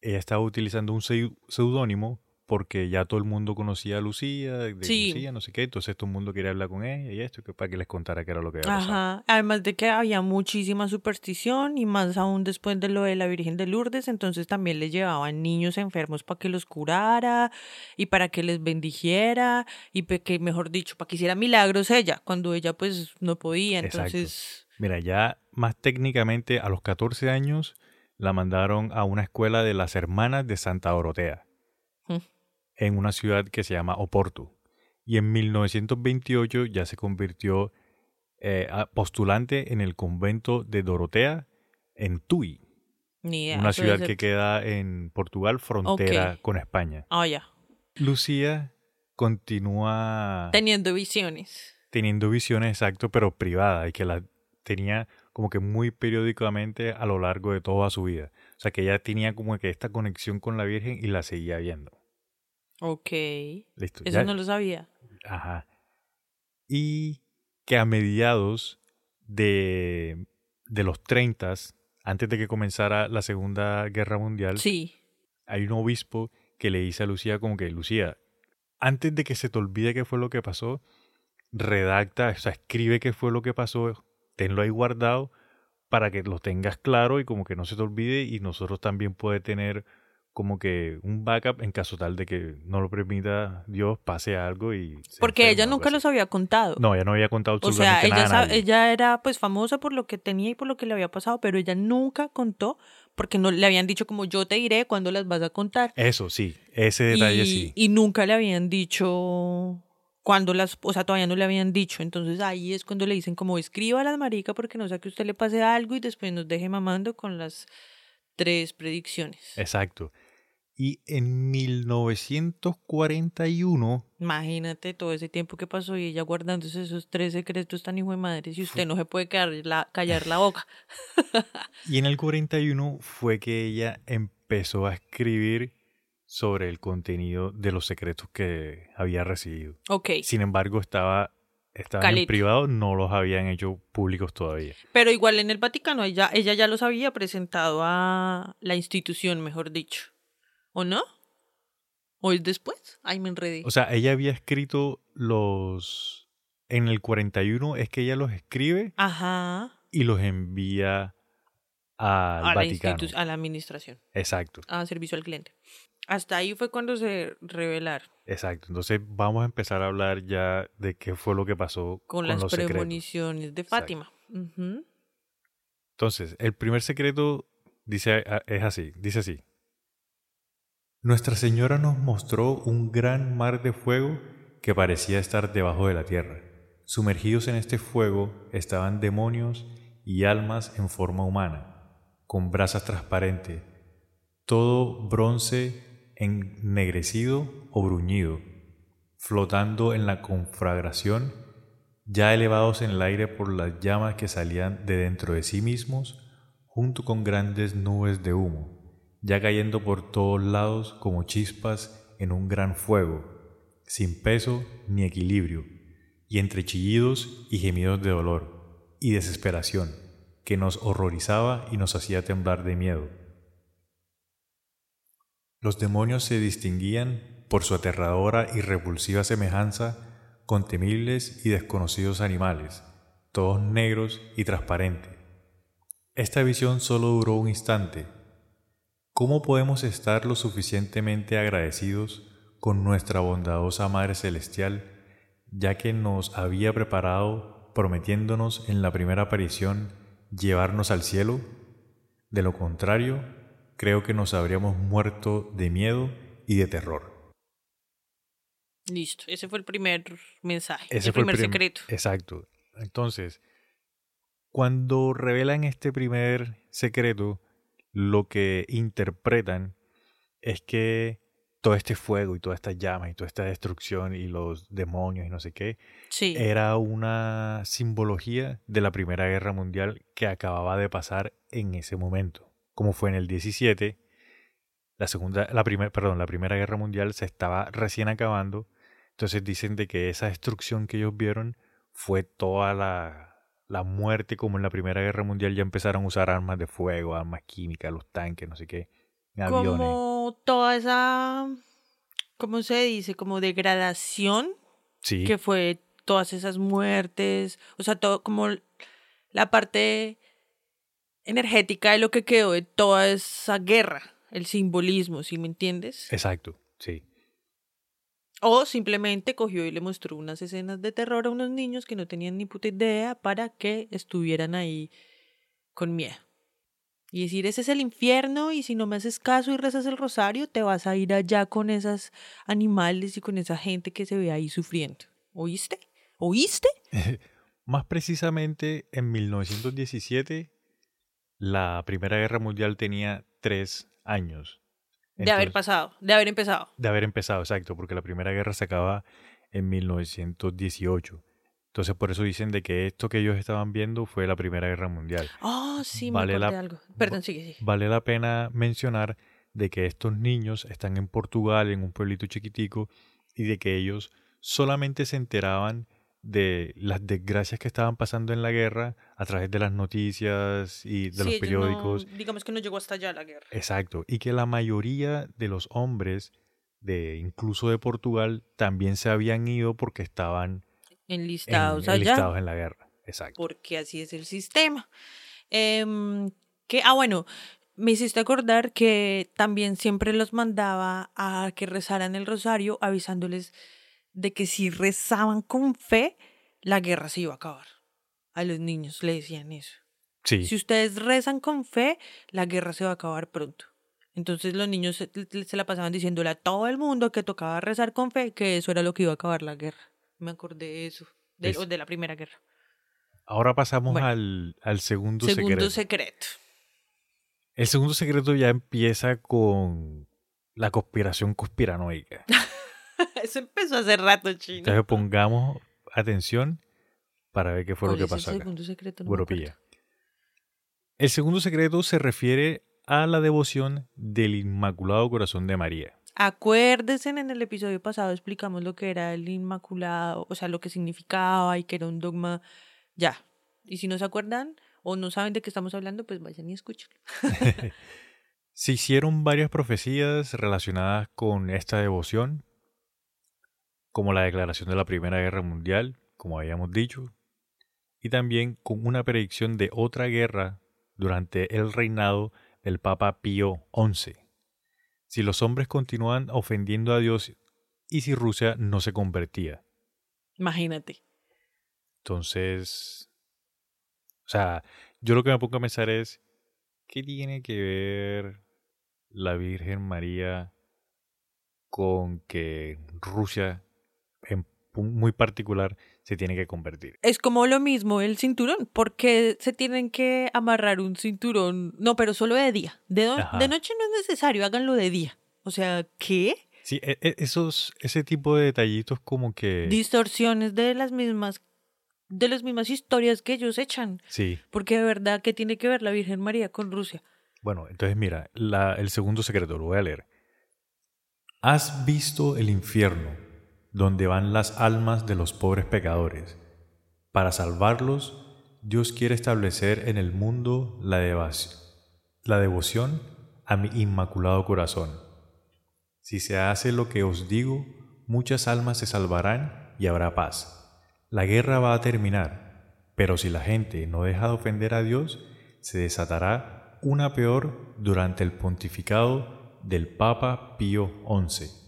ella estaba utilizando un seu- seudónimo porque ya todo el mundo conocía a Lucía, de Sí. Lucía, no sé qué, entonces todo el mundo quería hablar con ella y esto, que para que les contara qué era lo que había pasado. Ajá, además de que había muchísima superstición y más aún después de lo de la Virgen de Lourdes, entonces también le llevaban niños enfermos para que los curara y para que les bendijera y que, mejor dicho, para que hiciera milagros ella, cuando ella pues no podía, Exacto. entonces... Mira, ya más técnicamente a los 14 años la mandaron a una escuela de las hermanas de Santa Dorotea. En una ciudad que se llama Oporto. Y en 1928 ya se convirtió eh, postulante en el convento de Dorotea en Tui, una ciudad que queda en Portugal, frontera con España. Ah, ya. Lucía continúa Teniendo visiones. teniendo visiones exacto, pero privadas, y que las tenía como que muy periódicamente a lo largo de toda su vida. O sea, que ella tenía como que esta conexión con la Virgen y la seguía viendo. Ok. Listo. Eso ya- no lo sabía. Ajá. Y que a mediados de, de los 30, antes de que comenzara la Segunda Guerra Mundial, Sí. hay un obispo que le dice a Lucía como que, Lucía, antes de que se te olvide qué fue lo que pasó, redacta, o sea, escribe qué fue lo que pasó, tenlo ahí guardado para que lo tengas claro y como que no se te olvide y nosotros también puede tener como que un backup en caso tal de que no lo permita Dios, pase algo y... Porque ella nunca los había contado. No, ella no había contado O sea, absolutamente ella, nada. a sa- nadie. ella era pues famosa por lo que tenía y por lo que le había pasado, pero ella nunca contó porque no le habían dicho como yo te diré cuándo las vas a contar. Eso sí, ese detalle y, sí. y nunca le habían dicho cuando las, o sea, todavía no le habían dicho. Entonces ahí es cuando le dicen como escriba a las marica porque no sea que usted le pase algo y después nos deje mamando con las tres predicciones. Exacto. Y en 1941 Imagínate todo ese tiempo que pasó y ella guardándose esos tres secretos tan hijo de madre y usted no se puede quedar la, callar la boca. [LAUGHS] Y en el 41 fue que ella empezó a escribir sobre el contenido de los secretos que había recibido. Ok. Sin embargo, estaba, estaban en privado, no los habían hecho públicos todavía. Pero igual en el Vaticano ella, ella ya los había presentado a la institución, mejor dicho. ¿O no? ¿O es después? Ay, me enredé. O sea, ella había escrito los... En el 41 es que ella los escribe Ajá. y los envía al A la, Vaticano. institu- a la administración, Exacto, a servicio al cliente. Hasta ahí fue cuando se revelaron exacto. Entonces vamos a empezar a hablar ya de qué fue lo que pasó con, con, las los secretos. premoniciones de. Fátima. Entonces, el primer secreto Dice, ah, es así, dice así. Nuestra Señora nos mostró un gran mar de fuego que parecía estar debajo de la tierra. Sumergidos en este fuego estaban demonios y almas en forma humana, con brasas transparentes, todo bronce ennegrecido o bruñido, flotando en la conflagración, ya elevados en el aire por las llamas que salían de dentro de sí mismos, junto con grandes nubes de humo, ya cayendo por todos lados como chispas en un gran fuego, sin peso ni equilibrio, y entre chillidos y gemidos de dolor y desesperación, que nos horrorizaba y nos hacía temblar de miedo. Los demonios se distinguían por su aterradora y repulsiva semejanza con temibles y desconocidos animales, todos negros y transparentes. Esta visión solo duró un instante. ¿Cómo podemos estar lo suficientemente agradecidos con nuestra bondadosa Madre Celestial, ya que nos había preparado prometiéndonos en la primera aparición llevarnos al cielo? De lo contrario, creo que nos habríamos muerto de miedo y de terror. Listo, ese fue el primer mensaje, Ese el fue primer prim- secreto. Exacto. Entonces, cuando revelan este primer secreto, lo que interpretan es que todo este fuego y todas estas llamas y toda esta destrucción y los demonios y no sé qué, Sí, era una simbología de la Primera Guerra Mundial que acababa de pasar en ese momento. Como fue en el 17, la segunda, la primera, perdón, la Primera Guerra Mundial se estaba recién acabando. Entonces dicen de que esa destrucción que ellos vieron fue toda la, la muerte, como en la Primera Guerra Mundial ya empezaron a usar armas de fuego, armas químicas, los tanques, no sé qué, aviones. como toda esa, ¿cómo se dice? Como degradación Sí, que fue todas esas muertes, o sea, todo como la parte energética de lo que quedó de toda esa guerra, el simbolismo, ¿sí me entiendes? exacto, sí. O simplemente cogió y le mostró unas escenas de terror a unos niños que no tenían ni puta idea para que estuvieran ahí con miedo. Y decir, ese es el infierno y si no me haces caso y rezas el rosario, te vas a ir allá con esos animales y con esa gente que se ve ahí sufriendo. ¿Oíste? ¿Oíste? [LAUGHS] Más precisamente, en 1917, la Primera Guerra Mundial tenía tres años. De haber pasado, de haber empezado. De haber empezado, exacto, porque la Primera Guerra se acaba en 1918. Entonces, por eso dicen de que esto que ellos estaban viendo fue la Primera Guerra Mundial. Oh, sí, me Vale la- algo. Perdón, sigue, sigue. Vale la pena mencionar de que estos niños están en Portugal, en un pueblito chiquitico, y de que ellos solamente se enteraban de las desgracias que estaban pasando en la guerra a través de las noticias y de Sí, los no- periódicos. digamos que no llegó hasta allá la guerra. Exacto, y que la mayoría de los hombres de incluso de Portugal también se habían ido porque estaban en- Enlistados allá. enlistados en la guerra. Exacto. porque así es el sistema. Em, que, ah, bueno, me hiciste acordar que también siempre los mandaba a que rezaran el rosario avisándoles de que si rezaban con fe, la guerra se iba a acabar. A los niños le decían eso. Sí, Si ustedes rezan con fe, la guerra se va a acabar pronto. Entonces los niños se, se la pasaban diciéndole a todo el mundo que tocaba rezar con fe, que eso era lo que iba a acabar la guerra. Me acordé de eso, de, de la primera guerra. ahora pasamos Bueno. al, al segundo, Segundo secreto. secreto. El segundo secreto ya empieza con la conspiración conspiranoica. [LAUGHS] [LAUGHS] Eso empezó hace rato, chino. Entonces pongamos atención para ver qué fue lo ¿Cuál que el pasó acá. segundo secreto? No. El segundo secreto se refiere a la devoción del Inmaculado Corazón de María. Acuérdense, en el episodio pasado explicamos lo que era el Inmaculado, o sea, lo que significaba y que era un dogma. Ya. Y si no se acuerdan o no saben de qué estamos hablando, pues vayan y escuchen. [LAUGHS] Se hicieron varias profecías relacionadas con esta devoción, como la declaración de la Primera Guerra Mundial, como habíamos dicho, y también con una predicción de otra guerra durante el reinado del Papa Pío XI. Si los hombres continúan ofendiendo a Dios y si Rusia no se convertía. Imagínate. Entonces, o sea, yo lo que me pongo a pensar es ¿qué tiene que ver la Virgen María con que Rusia, muy particular, se tiene que convertir? Es como lo mismo el cinturón. porque se tienen que amarrar un cinturón? No, pero solo de día. De, de noche no es necesario, háganlo de día. O sea, ¿qué? Sí, e- e- esos, ese tipo de detallitos como que... Distorsiones de las mismas de las mismas historias que ellos echan. Sí, Porque de verdad, ¿qué tiene que ver la Virgen María con Rusia? Bueno, entonces mira, la- el segundo secreto, lo voy a leer. ¿Has visto el infierno, donde van las almas de los pobres pecadores? Para salvarlos, Dios quiere establecer en el mundo la, la devoción a mi inmaculado corazón. Si se hace lo que os digo, muchas almas se salvarán y habrá paz. La guerra va a terminar, pero si la gente no deja de ofender a Dios, se desatará una peor durante el pontificado del Papa Pío XI.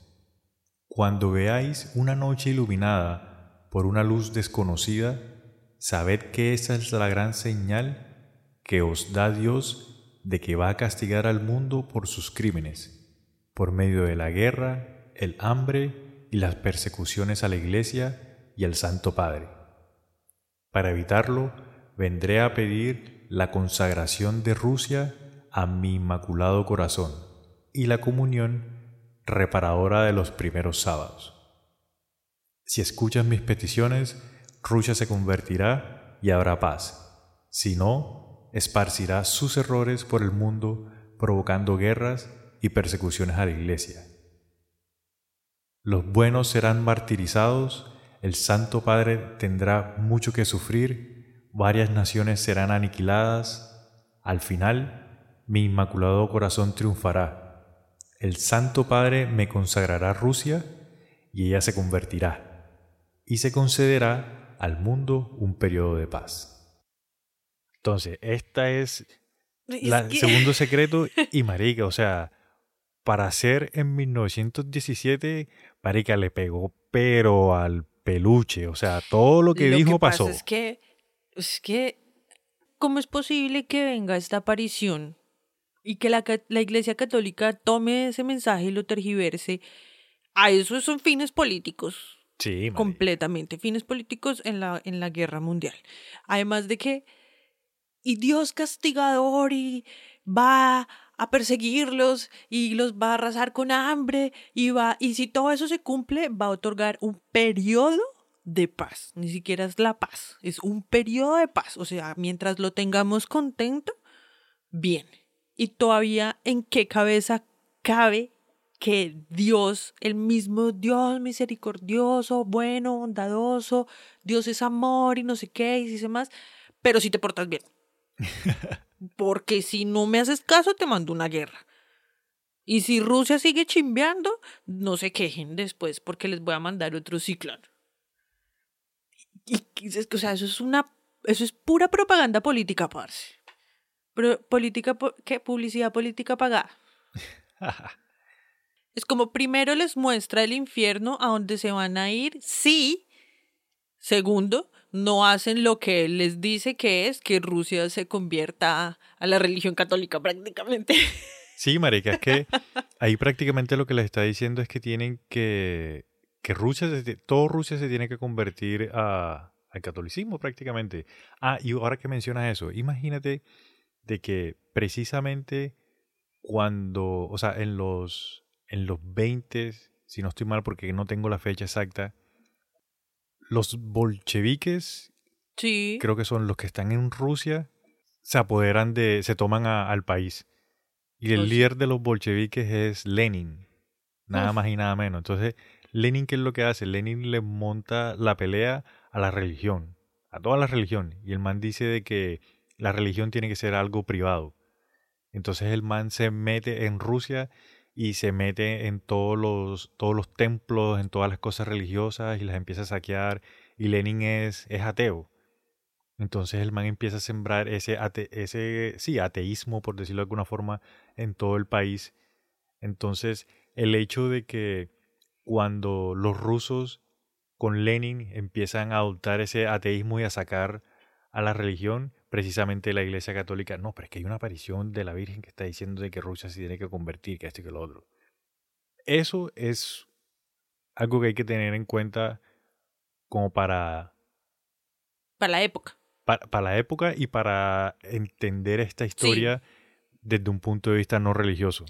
Cuando veáis una noche iluminada por una luz desconocida, sabed que esa es la gran señal que os da Dios de que va a castigar al mundo por sus crímenes, por medio de la guerra, el hambre y las persecuciones a la Iglesia y al Santo Padre. Para evitarlo, vendré a pedir la consagración de Rusia a mi inmaculado corazón y la comunión reparadora de los primeros sábados. Si escuchas mis peticiones, Rusia se convertirá y habrá paz. Si no, esparcirá sus errores por el mundo, provocando guerras y persecuciones a la Iglesia. Los buenos serán martirizados, el Santo Padre tendrá mucho que sufrir, varias naciones serán aniquiladas. Al final, mi inmaculado corazón triunfará. El Santo Padre me consagrará Rusia y ella se convertirá, y se concederá al mundo un periodo de paz. Entonces, esta es el que- segundo [LAUGHS] secreto y marica, o sea, para hacer en 1917, marica le pegó pero al peluche, o sea, todo lo que Lo dijo pasa pasó. Es que, es que, ¿cómo es posible que venga esta aparición y que la, la Iglesia Católica tome ese mensaje y lo tergiverse? A eso son fines políticos, Sí, completamente, fines políticos en la, en la guerra mundial. Además de que, y Dios castigador y va a perseguirlos y los va a arrasar con hambre y va y si todo eso se cumple va a otorgar un periodo de paz, ni siquiera es la paz, es un periodo de paz, o sea, mientras lo tengamos contento, bien. Y todavía en qué cabeza cabe que Dios, el mismo Dios misericordioso, bueno, bondadoso, Dios es amor y no sé qué y dice más, pero si te portas bien. [LAUGHS] Porque si no me haces caso, te mando una guerra. Y si Rusia sigue chimbeando, no se quejen después porque les voy a mandar otro ciclón. Y, y o sea, eso es una eso es pura propaganda política, parce. Pero política po- ¿qué? publicidad política pagada. [LAUGHS] Es como primero les muestra el infierno a donde se van a ir si, segundo, no hacen lo que él les dice que es que Rusia se convierta a la religión católica prácticamente. [LAUGHS] Sí, marica, es que ahí prácticamente lo que les está diciendo es que tienen que que Rusia se todo Rusia se tiene que convertir a, al catolicismo prácticamente. Ah, y ahora que mencionas eso, imagínate de que precisamente cuando, o sea, en los en los 20, si no estoy mal porque no tengo la fecha exacta, los bolcheviques Sí. creo que son los que están en Rusia, se apoderan de, se toman a- al país. Y el Oh, sí. líder de los bolcheviques es Lenin, nada Uf. más y nada menos. Entonces, Lenin, ¿qué es lo que hace? Lenin le monta la pelea a la religión, a toda la religión. Y el man dice de que la religión tiene que ser algo privado. Entonces el man se mete en Rusia y se mete en todos los, todos los templos, en todas las cosas religiosas y las empieza a saquear. Y Lenin es, es ateo. Entonces el man empieza a sembrar ese, ate- ese sí, ateísmo, por decirlo de alguna forma, en todo el país. Entonces, el hecho de que cuando los rusos con Lenin empiezan a adoptar ese ateísmo y a sacar a la religión, precisamente la Iglesia Católica, no, pero es que hay una aparición de la Virgen que está diciendo de que Rusia se tiene que convertir, que esto y que lo otro. Eso es algo que hay que tener en cuenta como para, Para la época. para, para la época y para entender esta historia desde un punto de vista no religioso.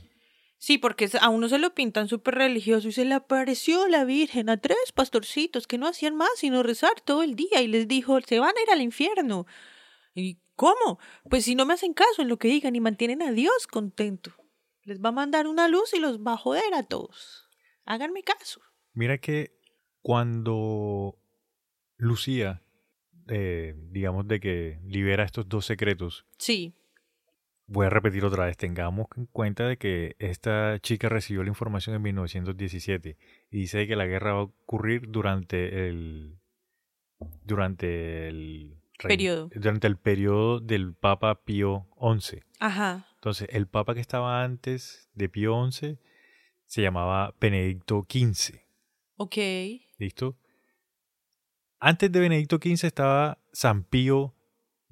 Sí, porque a uno se lo pintan súper religioso y se le apareció la Virgen a tres pastorcitos que no hacían más sino rezar todo el día y les dijo, se van a ir al infierno. ¿Y cómo? Pues si no me hacen caso en lo que digan y mantienen a Dios contento, les va a mandar una luz y los va a joder a todos. Háganme caso. Mira que cuando Lucía, eh, digamos de que libera estos dos secretos, Sí, voy a repetir otra vez, tengamos en cuenta de que esta chica recibió la información en 1917 y dice que la guerra va a ocurrir durante el durante el Periodo. durante el periodo del Papa Pío XI. ajá. Entonces, el Papa que estaba antes de Pío XI se llamaba Benedicto XV. Ok. ¿Listo? Antes de Benedicto XV estaba San Pío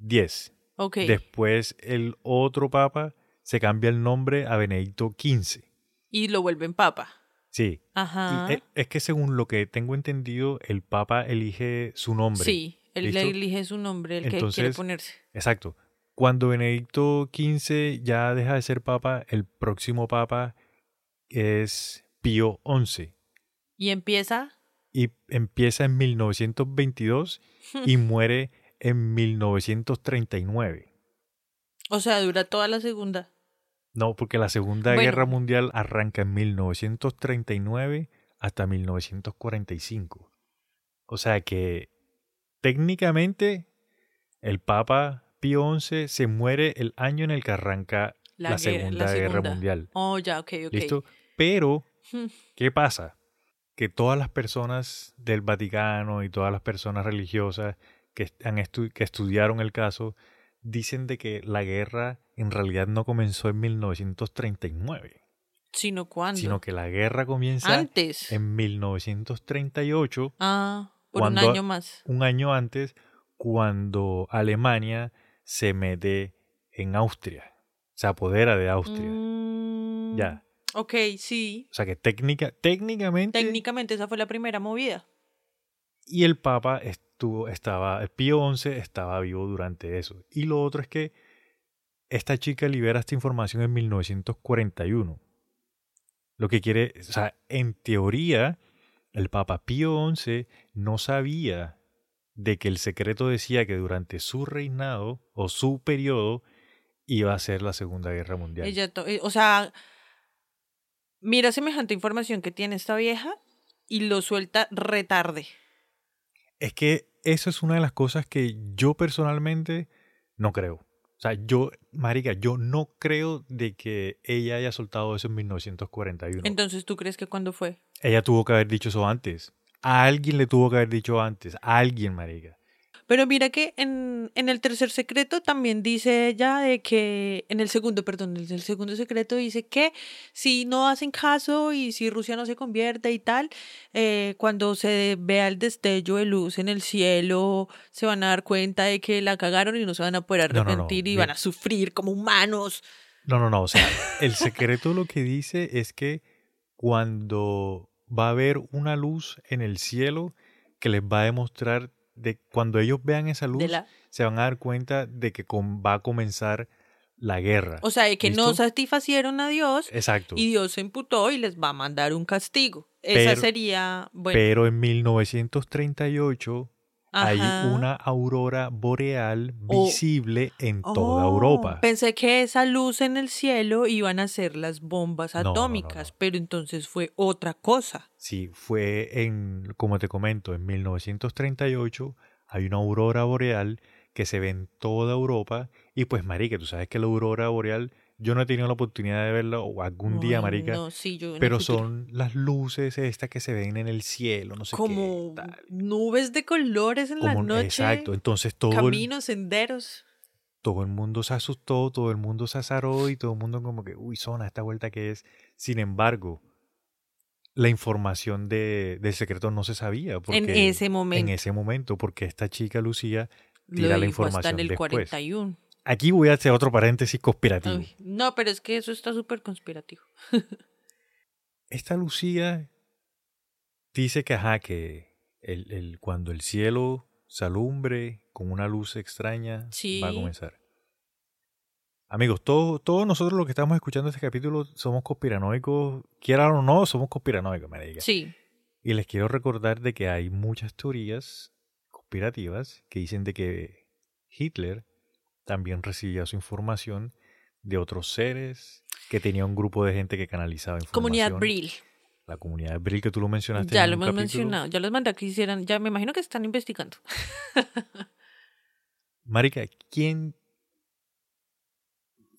X. Ok. Después el otro papa se cambia el nombre a Benedicto XV. y lo vuelven papa. Sí. Ajá. e- es que según lo que tengo entendido, el papa elige su nombre. Sí, él le ¿Listo? elige su nombre, el que quiere Entonces, ponerse. Exacto. Cuando Benedicto XV ya deja de ser papa, el próximo papa es Pío XI. Y empieza Y empieza en 1922 y [LAUGHS] muere en 1939. O sea, dura toda la segunda. No, porque la Segunda Bueno. Guerra Mundial arranca en 1939 hasta 1945. O sea que técnicamente el Papa Pío XI se muere el año en el que arranca la, Segunda la Guerra. Mundial. Oh, ya, ok, ok. ¿Listo? Pero, Hmm. ¿qué pasa? Que todas las personas del Vaticano y todas las personas religiosas que, han estu- que estudiaron el caso dicen de que la guerra en realidad no comenzó en 1939, ¿Sino cuándo? sino que la guerra comienza Antes. en 1938, Ah, por cuando- un año más. un año antes, cuando Alemania se mete en Austria, se apodera de Austria. Mm, Ya. Ok, sí. O sea que técnica, técnicamente... Técnicamente esa fue la primera movida. Y el Papa estuvo, estaba, Pío XI estaba vivo durante eso. Y lo otro es que esta chica libera esta información en 1941. Lo que quiere, o sea, en teoría, el Papa Pío XI no sabía de que el secreto decía que durante su reinado o su periodo iba a ser la Segunda Guerra Mundial. Eh, o sea, mira semejante información que tiene esta vieja y lo suelta retarde. Es que eso es una de las cosas que yo personalmente no creo. O sea, yo, marica, yo no creo de que ella haya soltado eso en 1941. Entonces, ¿tú crees que cuándo fue? Ella tuvo que haber dicho eso antes. A alguien le tuvo que haber dicho antes. A alguien, marica. Pero mira que en, en el tercer secreto también dice ella de que, en el segundo, perdón, en el segundo secreto dice que si no hacen caso y si Rusia no se convierte y tal, eh, cuando se vea el destello de luz en el cielo, se van a dar cuenta de que la cagaron y no se van a poder No, no, no, arrepentir y bien. van a sufrir como humanos. No, no, no. O sea, el secreto lo que dice es que cuando va a haber una luz en el cielo que les va a demostrar de cuando ellos vean esa luz, la, se van a dar cuenta de que va a comenzar la guerra. o sea, de que no satisfacieron a Dios Exacto. y Dios se emputó y les va a mandar un castigo. Esa Pero- sería, bueno, Pero en 1938 hay una aurora boreal Oh. visible en toda Oh, Europa. Pensé que esa luz en el cielo iban a ser las bombas No, no, no, atómicas, no. pero entonces fue otra cosa. Sí, fue en, como te comento, en 1938 hay una aurora boreal que se ve en toda Europa y pues marica, tú sabes que la aurora boreal yo no he tenido la oportunidad de verla o algún día, marica, No, sí, yo pero son las luces estas que se ven en el cielo, no sé como qué. tal. nubes de colores en la Como- noche. Exacto, entonces todo el, Caminos, senderos. todo el mundo se asustó, todo el mundo se azaró y todo el mundo como que, uy, zona, esta vuelta que es. Sin embargo, la información de, del secreto no se sabía. Porque, en ese momento. En ese momento, porque esta chica Lucía tira Lo la dijo hasta información en el después. 41. Aquí voy a hacer otro paréntesis conspirativo. No, pero es que eso está súper conspirativo. [LAUGHS] Esta Lucía dice que, ajá, que el, el- cuando el cielo se alumbre con una luz extraña, va a comenzar. Amigos, todos todos nosotros los que estamos escuchando este capítulo somos conspiranoicos, quieran o no, somos conspiranoicos, me diga. Sí. Y les quiero recordar de que hay muchas teorías conspirativas que dicen de que Hitler también recibía su información de otros seres, que tenía un grupo de gente que canalizaba información. Comunidad Brill. La comunidad Brill que tú lo mencionaste. Ya en lo hemos capítulo. mencionado. Ya los mandé a que hicieran. Ya me imagino que están investigando. [LAUGHS] Marica, ¿quién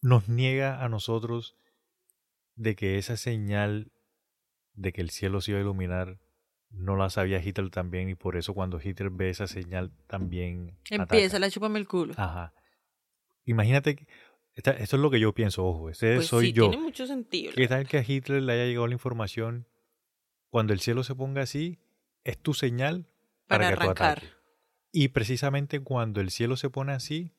nos niega a nosotros de que esa señal de que el cielo se iba a iluminar no la sabía Hitler también y por eso cuando Hitler ve esa señal también Empieza ataca? la chúpame el culo. Ajá. Imagínate, que- esta- esto es lo que yo pienso, ojo, ese pues soy sí, yo. tiene mucho sentido. ¿Qué tal que a Hitler le haya llegado la información? Cuando el cielo se ponga así, es tu señal para, Para que tú arrancar. Y precisamente cuando el cielo se pone así,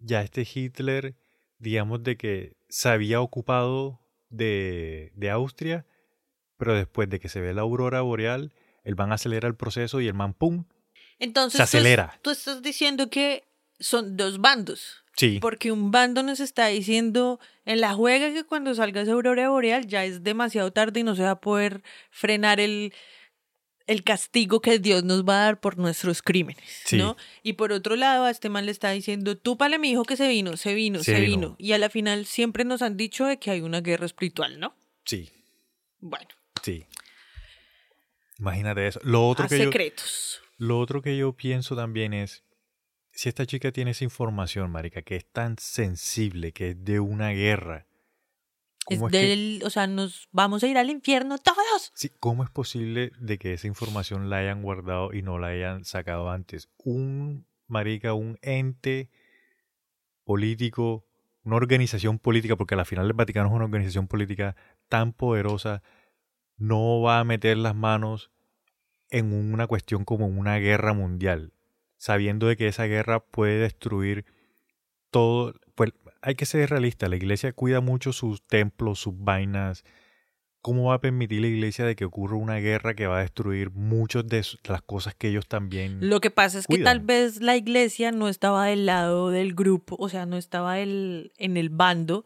ya este Hitler, digamos de que se había ocupado de, de Austria, pero después de que se ve la aurora boreal, el man acelera el proceso y el man, ¡pum! Entonces, se tú es- acelera. Tú, estás diciendo que son dos bandos. Sí, Porque un bando nos está diciendo en la juega que cuando salga esa aurora boreal ya es demasiado tarde y no se va a poder frenar el, el castigo que Dios nos va a dar por nuestros crímenes, Sí. ¿no? Y por otro lado, a este man le está diciendo, tú pale mi hijo que se vino, se vino, Se se, vino. vino. Y a la final siempre nos han dicho de que hay una guerra espiritual, ¿no? sí, Bueno, sí. Imagínate eso. Lo otro a que yo... secretos. Lo otro que yo pienso también es, si esta chica tiene esa información, marica, que es tan sensible, que es de una guerra, Es ¿cómo es, que- del, o sea, nos vamos a ir al infierno todos. sí, ¿cómo es posible de que esa información la hayan guardado y no la hayan sacado antes? Un, marica, un ente político, una organización política, porque a la final el Vaticano es una organización política tan poderosa, no va a meter las manos en una cuestión como una guerra mundial, sabiendo de que esa guerra puede destruir todo. Pues hay que ser realista, la iglesia cuida mucho sus templos, sus vainas. ¿Cómo va a permitir la iglesia de que ocurra una guerra que va a destruir muchas de las cosas que ellos también... Lo que pasa es que tal vez la iglesia no estaba del lado del grupo, o sea, no estaba el- en el bando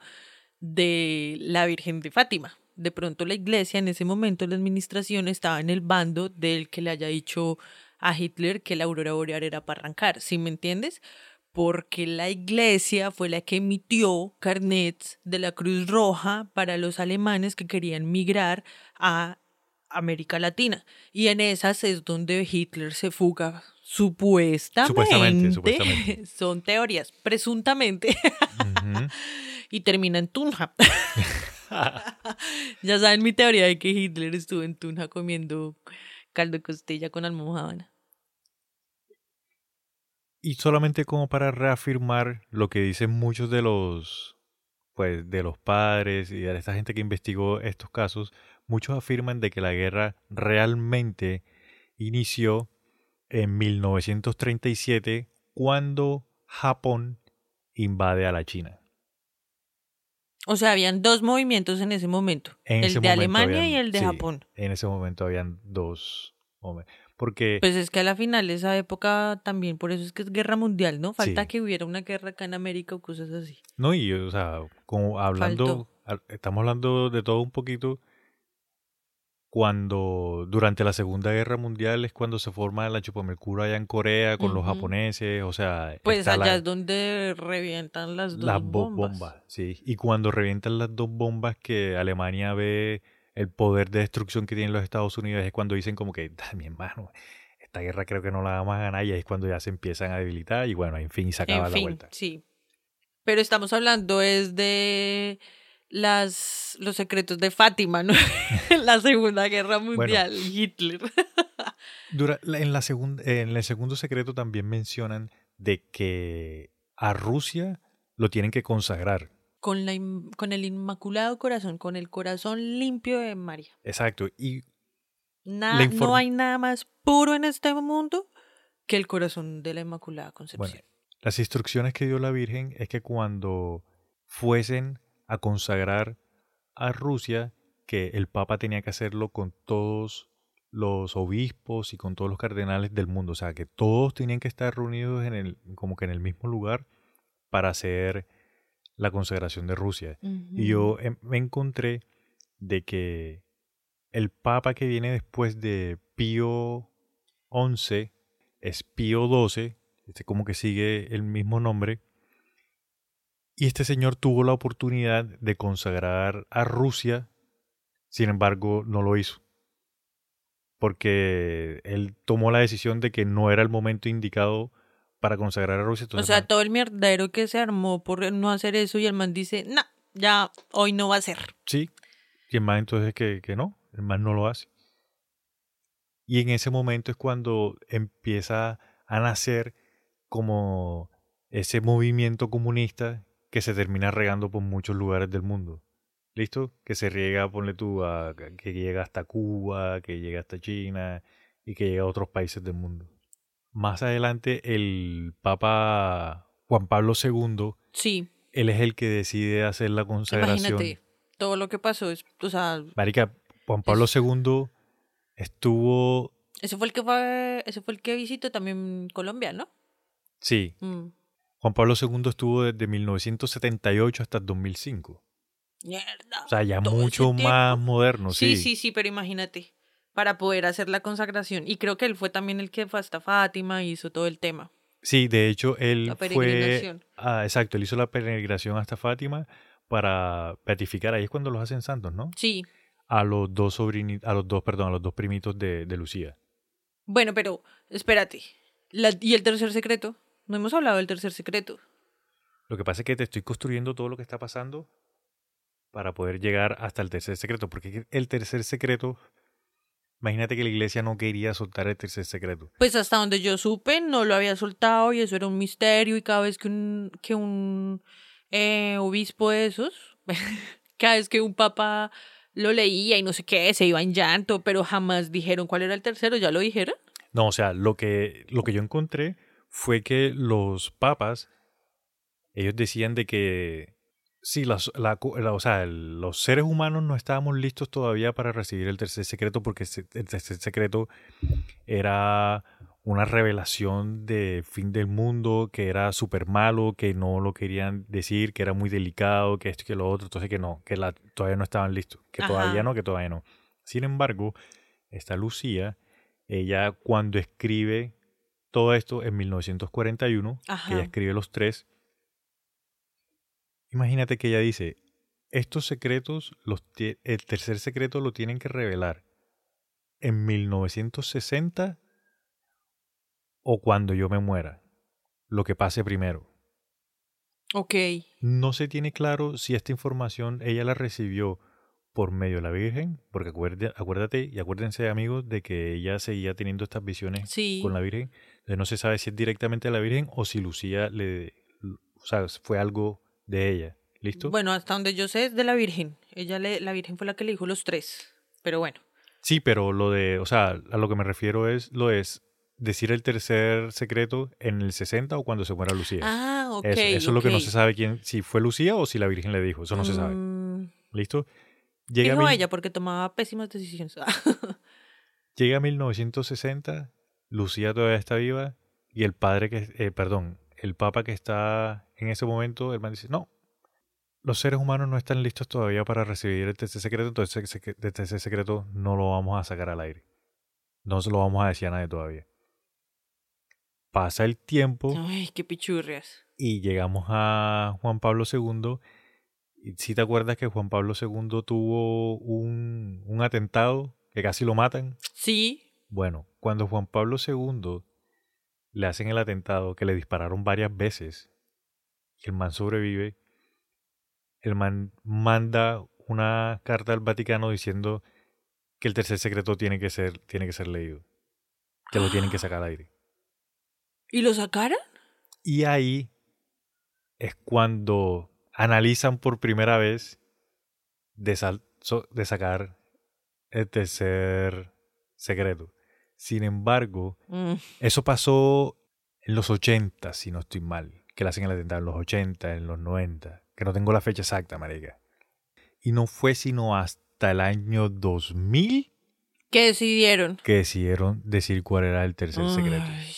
de la Virgen de Fátima. De pronto la iglesia en ese momento, la administración estaba en el bando del que le haya dicho a Hitler que la aurora boreal era para arrancar, ¿sí me entiendes? Porque la iglesia fue la que emitió carnets de la Cruz Roja para los alemanes que querían migrar a América Latina. Y en esas es donde Hitler se fuga. Supuestamente. Supuestamente, supuestamente. [LAUGHS] Son teorías, presuntamente. [LAUGHS] Y termina en Tunja. [LAUGHS] ya saben mi teoría de que Hitler estuvo en Tunja comiendo caldo de costilla con almohadana. Y solamente como para reafirmar lo que dicen muchos de los pues de los padres y de esta gente que investigó estos casos, muchos afirman de que la guerra realmente inició en 1937 cuando Japón invade a la China. O sea, habían dos movimientos en ese momento. En el ese de momento Alemania y el de sí, Japón. En ese momento habían dos momentos. Porque Pues es que a la final esa época también, por eso es que es guerra mundial, ¿no? Falta Sí. que hubiera una guerra acá en América o cosas así. No, y o sea, como hablando, estamos hablando de todo un poquito. Cuando durante la Segunda Guerra Mundial es cuando se forma la Chupamercura allá en Corea con los japoneses, o sea, Pues allá la- es donde revientan las dos las bo- bombas. sí. Y cuando revientan las dos bombas que Alemania ve el poder de destrucción que tienen los Estados Unidos es cuando dicen como que, "Ah, mi hermano, esta guerra creo que no la vamos a ganar y ahí es cuando ya se empiezan a debilitar y bueno, en fin, se acaba En la fin, vuelta. sí. Pero estamos hablando es de las los secretos de Fátima, ¿no? [LAUGHS] la Segunda Guerra Mundial, Hitler. [LAUGHS] Dura- en, la segunda, en el segundo secreto también mencionan de que a Rusia lo tienen que consagrar. Con, la, con el Inmaculado Corazón, con el corazón limpio de María. Exacto. Y no hay nada más puro en este mundo que el corazón de la Inmaculada Concepción. Bueno, las instrucciones que dio la Virgen es que cuando fuesen a consagrar a Rusia, que el Papa tenía que hacerlo con todos los obispos y con todos los cardenales del mundo, o sea, que todos tenían que estar reunidos en el, como que en el mismo lugar para hacer la consagración de Rusia. Y yo em- me encontré de que el Papa que viene después de Pío XI es Pío XII, este como que sigue el mismo nombre, y este señor tuvo la oportunidad de consagrar a Rusia, sin embargo no lo hizo, porque él tomó la decisión de que no era el momento indicado para consagrar a Rusia. o sea, todo el mierdero que se armó por no hacer eso y el man dice, no, ya hoy no va a ser. Sí. Y el man entonces que, que no, el man no lo hace. Y en ese momento es cuando empieza a nacer como ese movimiento comunista que se termina regando por muchos lugares del mundo. ¿Listo? Que se riega, ponle tú, a, que llega hasta Cuba, que llega hasta China y que llega a otros países del mundo. Más adelante el Papa Juan Pablo II, Sí, él es el que decide hacer la consagración. imagínate, todo lo que pasó es, o sea, Marica, Juan Pablo II estuvo, ese fue el que fue, ese fue el que visitó también Colombia, ¿no? sí, Mm. Juan Pablo II estuvo desde 1978 hasta el 2005. Mierda. O sea, ya mucho más moderno, Sí, sí. sí, sí, pero imagínate, para poder hacer la consagración. Y creo que él fue también el que fue hasta Fátima y hizo todo el tema. Sí, de hecho, él La fue... peregrinación. Ah, exacto, él hizo la peregrinación hasta Fátima para beatificar, ahí es cuando los hacen santos, ¿no? Sí. A los dos sobrinitos, a los dos, perdón, a los dos primitos de, de Lucía. Bueno, pero espérate. La- ¿Y el tercer secreto? No hemos hablado del tercer secreto. Lo que pasa es que te estoy construyendo todo lo que está pasando para poder llegar hasta el tercer secreto, porque el tercer secreto, imagínate que la iglesia no quería soltar el tercer secreto. Pues hasta donde yo supe, no lo había soltado y eso era un misterio. Y cada vez que un, que un eh, obispo de esos, [LAUGHS] cada vez que un papa lo leía y no sé qué, se iba en llanto, pero jamás dijeron cuál era el tercero. ¿Ya lo dijeron? No, o sea, lo que, lo que yo encontré fue que los papas, ellos decían de que sí, las- la, la- o sea, el- los seres humanos no estábamos listos todavía para recibir el tercer secreto porque el tercer secreto era una revelación de fin del mundo, que era súper malo, que no lo querían decir, que era muy delicado, que esto y que lo otro, entonces que no, que la, todavía no estaban listos, que Ajá. todavía no, que todavía no. Sin embargo, esta Lucía, ella cuando escribe todo esto en 1941, que Ajá. ella escribe los tres, imagínate que ella dice, estos secretos, los el tercer secreto lo tienen que revelar en 1960 o cuando yo me muera, lo que pase primero. Ok. No se tiene claro si esta información ella la recibió por medio de la Virgen, porque acuérdate, acuérdate y acuérdense amigos de que ella seguía teniendo estas visiones Sí. con la Virgen. Entonces no se sabe si es directamente de la Virgen o si Lucía le, o sea, fue algo de ella. ¿Listo? Bueno, hasta donde yo sé es de la Virgen. Ella le, la Virgen fue la que le dijo los tres. Pero bueno. Sí, pero lo de, o sea, a lo que me refiero es lo es decir el tercer secreto en el 60 o cuando se muera Lucía. Ah, ok. eso, eso es lo que no se sabe quién, si fue Lucía o si la Virgen le dijo, eso no se sabe. Mm, ¿Listo? Llega, Dijo mil- ella porque tomaba pésimas decisiones. [LAUGHS] llega 1960, Lucía todavía está viva y el padre que, eh, perdón, el papa que está en ese momento, el man dice, no, los seres humanos no están listos todavía para recibir el tercer secreto, entonces el tercer secreto no lo vamos a sacar al aire. No se lo vamos a decir a nadie todavía. Pasa el tiempo Ay, qué pichurrias. y llegamos a Juan Pablo II. Y si te acuerdas que Juan Pablo II tuvo un, un atentado que casi lo matan. Sí. Bueno, cuando Juan Pablo II le hacen el atentado, que le dispararon varias veces, el man sobrevive, el man manda una carta al Vaticano diciendo que el tercer secreto tiene que ser, tiene que ser leído, que lo tienen que sacar al aire. ¿Y lo sacaron? Y ahí es cuando analizan por primera vez de, sal- so- de sacar el tercer secreto. Sin embargo, Mm, eso pasó en los 80, si no estoy mal. Que la hacen el atentado en los 80, en los 90. Que no tengo la fecha exacta, marica. Y no fue sino hasta el año 2000 ¿Qué decidieron? que decidieron decir cuál era el tercer secreto. Ay,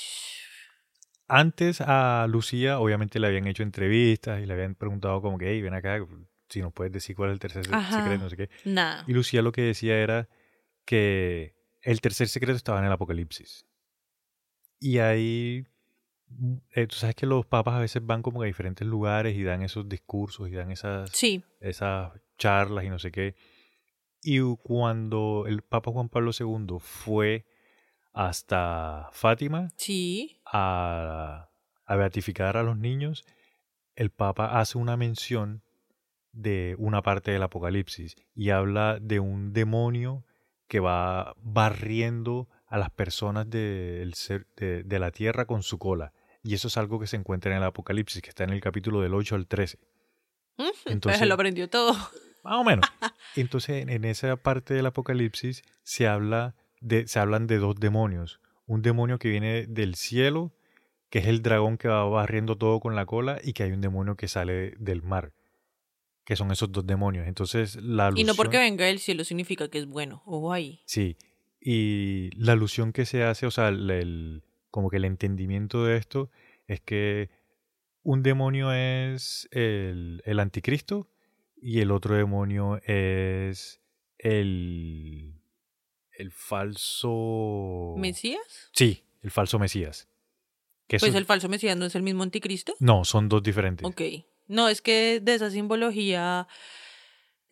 Antes a Lucía, obviamente le habían hecho entrevistas y le habían preguntado como que, hey, ven acá, si nos puedes decir cuál es el tercer Ajá. secreto, no sé qué. Y Lucía lo que decía era que el tercer secreto estaba en el Apocalipsis. Y ahí, eh, tú sabes que los papas a veces van como a diferentes lugares y dan esos discursos y dan esas, Sí. esas charlas y no sé qué. Y cuando el Papa Juan Pablo II fue hasta Fátima Sí. a, a beatificar a los niños, el Papa hace una mención de una parte del Apocalipsis y habla de un demonio que va barriendo a las personas de, de la tierra con su cola. Y eso es algo que se encuentra en el Apocalipsis, que está en el capítulo del 8 al 13. [LAUGHS] Entonces se lo aprendió todo. Más o menos. [LAUGHS] Entonces, en- esa parte del Apocalipsis se habla de, se hablan de dos demonios. Un demonio que viene del cielo, que es el dragón que va barriendo todo con la cola, y que hay un demonio que sale del mar. Que son esos dos demonios. Entonces, la Y no alusión- porque venga del cielo significa que es bueno. Ojo ahí. Sí. Y la alusión que se hace, o sea, el- como que el entendimiento de esto es que un demonio es el, el anticristo y el otro demonio es el, el falso... ¿Mesías? Sí, el falso Mesías. Que Pues el falso Mesías no es el mismo anticristo. No, son dos diferentes. Ok. No, es que de esa simbología.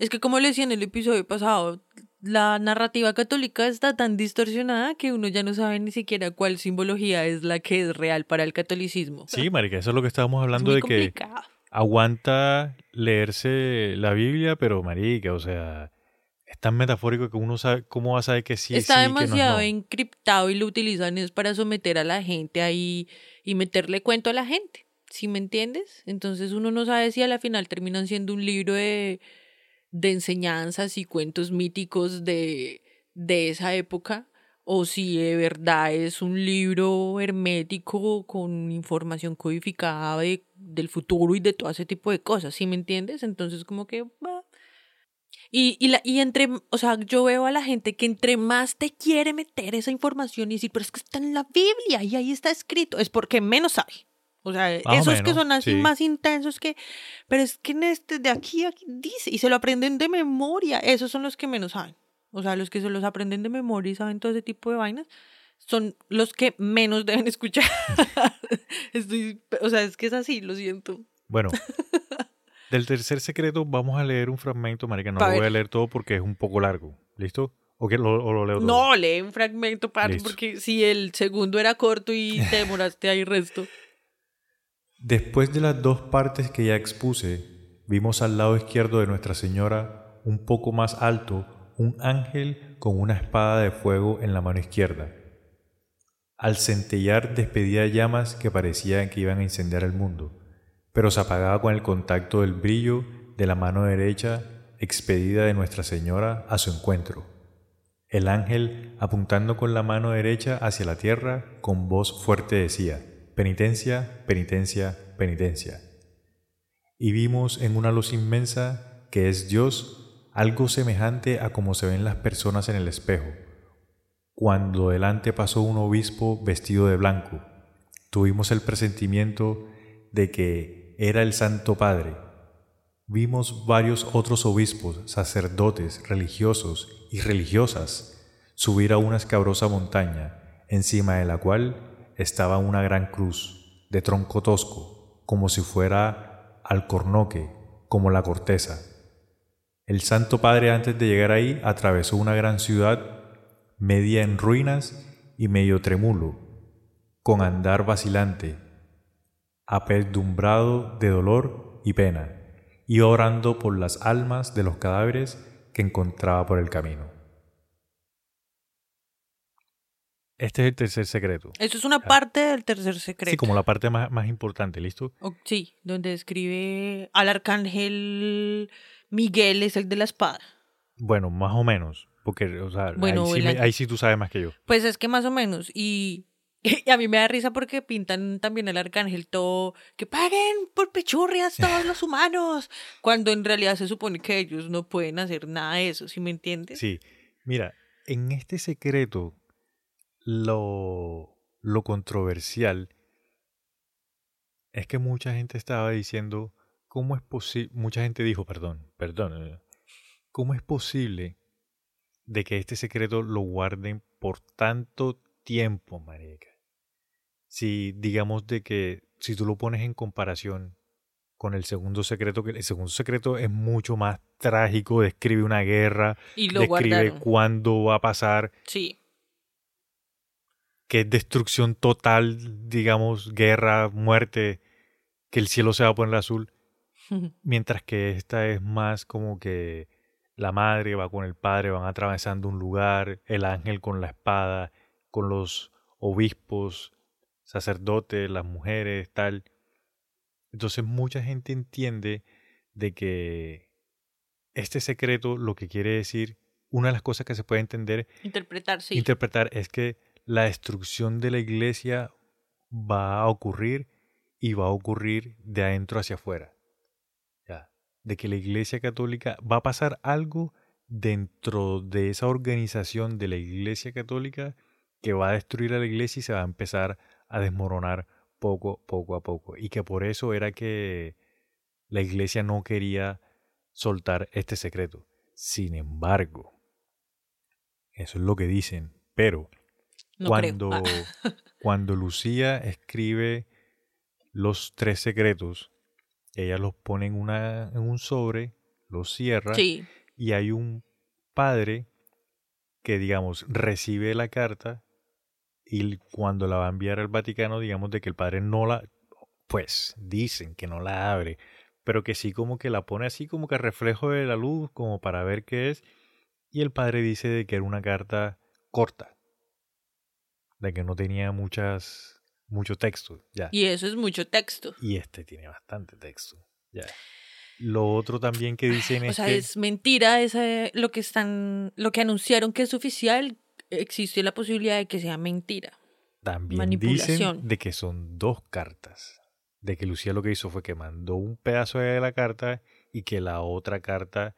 Es que como le decía en el episodio pasado, la narrativa católica está tan distorsionada que uno ya no sabe ni siquiera cuál simbología es la que es real para el catolicismo. Sí, marica, eso es lo que estábamos Es hablando de que aguanta leerse la Biblia, pero marica, o sea, es tan metafórico que uno sabe cómo va a saber que sí, Está sí, que no demasiado no. encriptado y lo utilizan es para someter a la gente ahí y meterle cuento a la gente. ¿Sí me entiendes? Entonces uno no sabe si a la final terminan siendo un libro de, de enseñanzas y cuentos míticos de, de esa época o si de verdad es un libro hermético con información codificada de- del futuro y de todo ese tipo de cosas, ¿sí me entiendes? Entonces como que... Y, y, la, y entre, o sea, yo veo a la gente que entre más te quiere meter esa información y decir, pero es que está en la Biblia y ahí está escrito, es porque menos sabe. O sea, Más o esos que menos, son así sí. más intensos que, pero es que en este de aquí, aquí dice, y se lo aprenden de memoria, esos son los que menos saben. O sea, los que se los aprenden de memoria y saben todo ese tipo de vainas, son los que menos [LAUGHS] deben escuchar. Estoy, o sea, es que es así, lo siento. Bueno, [LAUGHS] del tercer secreto vamos a leer un fragmento, marica, no Pa' lo voy ver. a leer todo porque es un poco largo, ¿listo? ¿O, que lo, o lo leo todo? No, lee un fragmento, Listo. porque si el segundo era corto y te [LAUGHS] demoraste ahí resto. Después de las dos partes que ya expuse, vimos al lado izquierdo de Nuestra Señora, un poco más alto, un ángel con una espada de fuego en la mano izquierda. Al centellar despedía llamas que parecían que iban a incendiar el mundo, pero se apagaba con el contacto del brillo de la mano derecha expedida de Nuestra Señora a su encuentro. El ángel, apuntando con la mano derecha hacia la tierra, con voz fuerte decía, Penitencia, penitencia, penitencia. Y vimos en una luz inmensa, que es Dios, algo semejante a como se ven las personas en el espejo. Cuando delante pasó un obispo vestido de blanco, tuvimos el presentimiento de que era el Santo Padre. Vimos varios otros obispos, sacerdotes, religiosos y religiosas subir a una escabrosa montaña, encima de la cual estaba una gran cruz, de tronco tosco, como si fuera alcornoque, como la corteza. El Santo Padre antes de llegar ahí atravesó una gran ciudad, media en ruinas y medio tremulo, con andar vacilante, apedumbrado de dolor y pena, y orando por las almas de los cadáveres que encontraba por el camino. Este es el tercer secreto. Eso es una parte del tercer secreto. Sí, como la parte más, más importante, ¿listo? Sí, donde escribe al arcángel Miguel es el de la espada. Bueno, más o menos. Porque, o sea, Bueno, ahí, sí el me- a- ahí sí tú sabes más que yo. Pues es que más o menos. Y, [LAUGHS] y a mí me da risa porque pintan también el arcángel todo. Que paguen por pechurrias todos los [LAUGHS] humanos. Cuando en realidad se supone que ellos no pueden hacer nada de eso, ¿sí me entiendes? Sí, mira, en este secreto, lo, lo controversial es que mucha gente estaba diciendo, ¿cómo es posible? Mucha gente dijo, perdón, perdón, eh, ¿cómo es posible de que este secreto lo guarden por tanto tiempo, marica? Si digamos de que, si tú lo pones en comparación con el segundo secreto, que el segundo secreto es mucho más trágico, describe una guerra, Y lo describe guardaron. cuándo va a pasar, Sí. Que es destrucción total, digamos, guerra, muerte, que el cielo se va a poner azul, [LAUGHS] mientras que esta es más como que la madre va con el padre, van atravesando un lugar, el ángel con la espada, con los obispos, sacerdotes, las mujeres, tal. Entonces mucha gente entiende de que este secreto lo que quiere decir, una de las cosas que se puede entender Interpretar, sí. interpretar es que la destrucción de la iglesia va a ocurrir y va a ocurrir de adentro hacia afuera. Ya. De que la iglesia católica va a pasar algo dentro de esa organización de la iglesia católica que va a destruir a la iglesia y se va a empezar a desmoronar poco, poco a poco. Y que por eso era que la iglesia no quería soltar este secreto. Sin embargo, eso es lo que dicen, pero no cuando, creo. Ah. [LAUGHS] cuando Lucía escribe los tres secretos, ella los pone en, una, en un sobre, los cierra Sí. y hay un padre que, digamos, recibe la carta y cuando la va a enviar al Vaticano, digamos, de que el padre no la, pues dicen que no la abre, pero que sí como que la pone así como que a reflejo de la luz, como para ver qué es, y el padre dice de que era una carta corta, de que no tenía muchas, mucho texto, ya. Y eso es mucho texto. Y este tiene bastante texto, ya. Lo otro también que dicen O es sea, que... es mentira ese, lo que están, lo que anunciaron que es oficial, existe la posibilidad de que sea mentira. También Manipulación. dicen de que son dos cartas. De que Lucía lo que hizo fue que mandó un pedazo de la carta y que la otra carta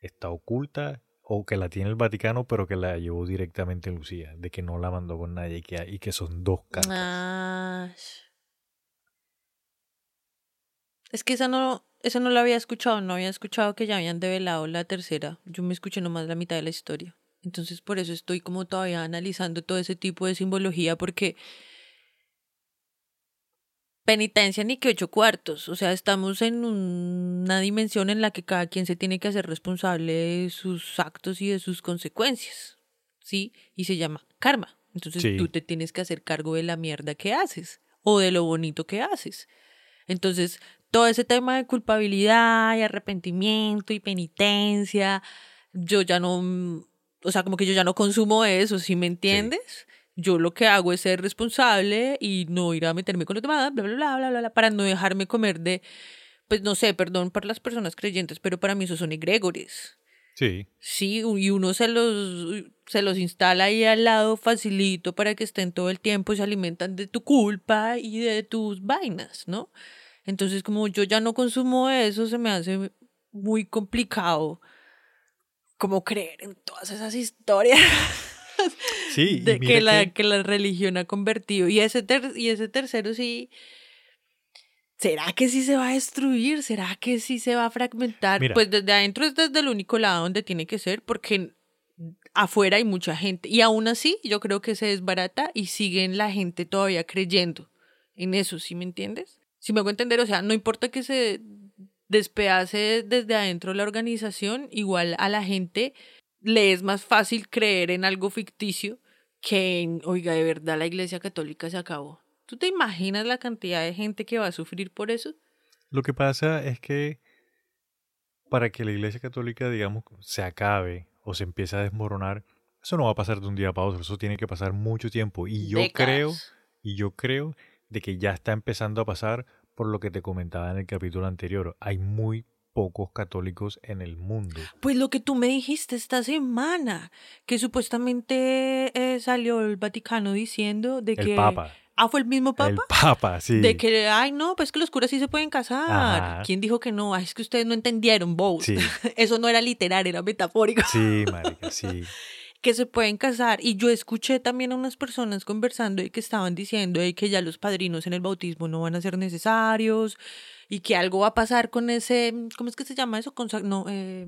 está oculta o que la tiene el Vaticano pero que la llevó directamente Lucía. De que no la mandó con nadie y que, y que son dos cartas. Ah, es que esa no, esa no la había escuchado, no había escuchado que ya habían develado la tercera. Yo me escuché nomás la mitad de la historia. Entonces por eso estoy como todavía analizando todo ese tipo de simbología porque penitencia ni que ocho cuartos. O sea, estamos en una dimensión en la que cada quien se tiene que hacer responsable de sus actos y de sus consecuencias. ¿Sí? Y se llama karma. Entonces Sí. tú te tienes que hacer cargo de la mierda que haces o de lo bonito que haces. Entonces, todo ese tema de culpabilidad y arrepentimiento y penitencia, yo ya no, o sea, como que yo ya no consumo eso, ¿sí me entiendes? Yo lo que hago es ser responsable y no ir a meterme con los demás, bla, bla, bla, bla, bla, bla, para no dejarme comer de, pues no sé, perdón para las personas creyentes, pero para mí esos son egregores. Sí, Sí, y uno se los, se los instala ahí al lado facilito para que estén todo el tiempo y se alimentan de tu culpa y de tus vainas, ¿no? Entonces, como yo ya no consumo eso, se me hace muy complicado como creer en todas esas historias [LAUGHS] sí. de que la, que la religión ha convertido. Y ese, ter- y ese tercero sí... ¿Será que sí se va a destruir? ¿Será que sí se va a fragmentar? Mira. Pues desde adentro es desde el único lado donde tiene que ser, porque afuera hay mucha gente. Y aún así, yo creo que se desbarata y siguen la gente todavía creyendo en eso, ¿sí me entiendes? Si me hago entender, o sea, no importa que se despedace desde adentro la organización, igual a la gente le es más fácil creer en algo ficticio que oiga, de verdad la iglesia católica se acabó. ¿Tú te imaginas la cantidad de gente que va a sufrir por eso? Lo que pasa es que para que la Iglesia Católica, digamos, se acabe o se empiece a desmoronar, eso no va a pasar de un día para otro, eso tiene que pasar mucho tiempo. Y yo creo, y yo creo de que ya está empezando a pasar por lo que te comentaba en el capítulo anterior. Hay muy pocos católicos en el mundo. Pues lo que tú me dijiste esta semana, que supuestamente eh, salió el Vaticano diciendo de El que... Papa. Ah, fue el mismo Papa. El Papa, sí. De que, ay, no, pues que los curas sí se pueden casar. Ajá. ¿Quién dijo que no? Ay, es que ustedes no entendieron, Bows. Sí. [LAUGHS] Eso no era literal, era metafórico. Sí, [LAUGHS] marica, sí. Que se pueden casar. Y yo escuché también a unas personas conversando y que estaban diciendo que ya los padrinos en el bautismo no van a ser necesarios y que algo va a pasar con ese, ¿cómo es que se llama eso? Consa- no, eh,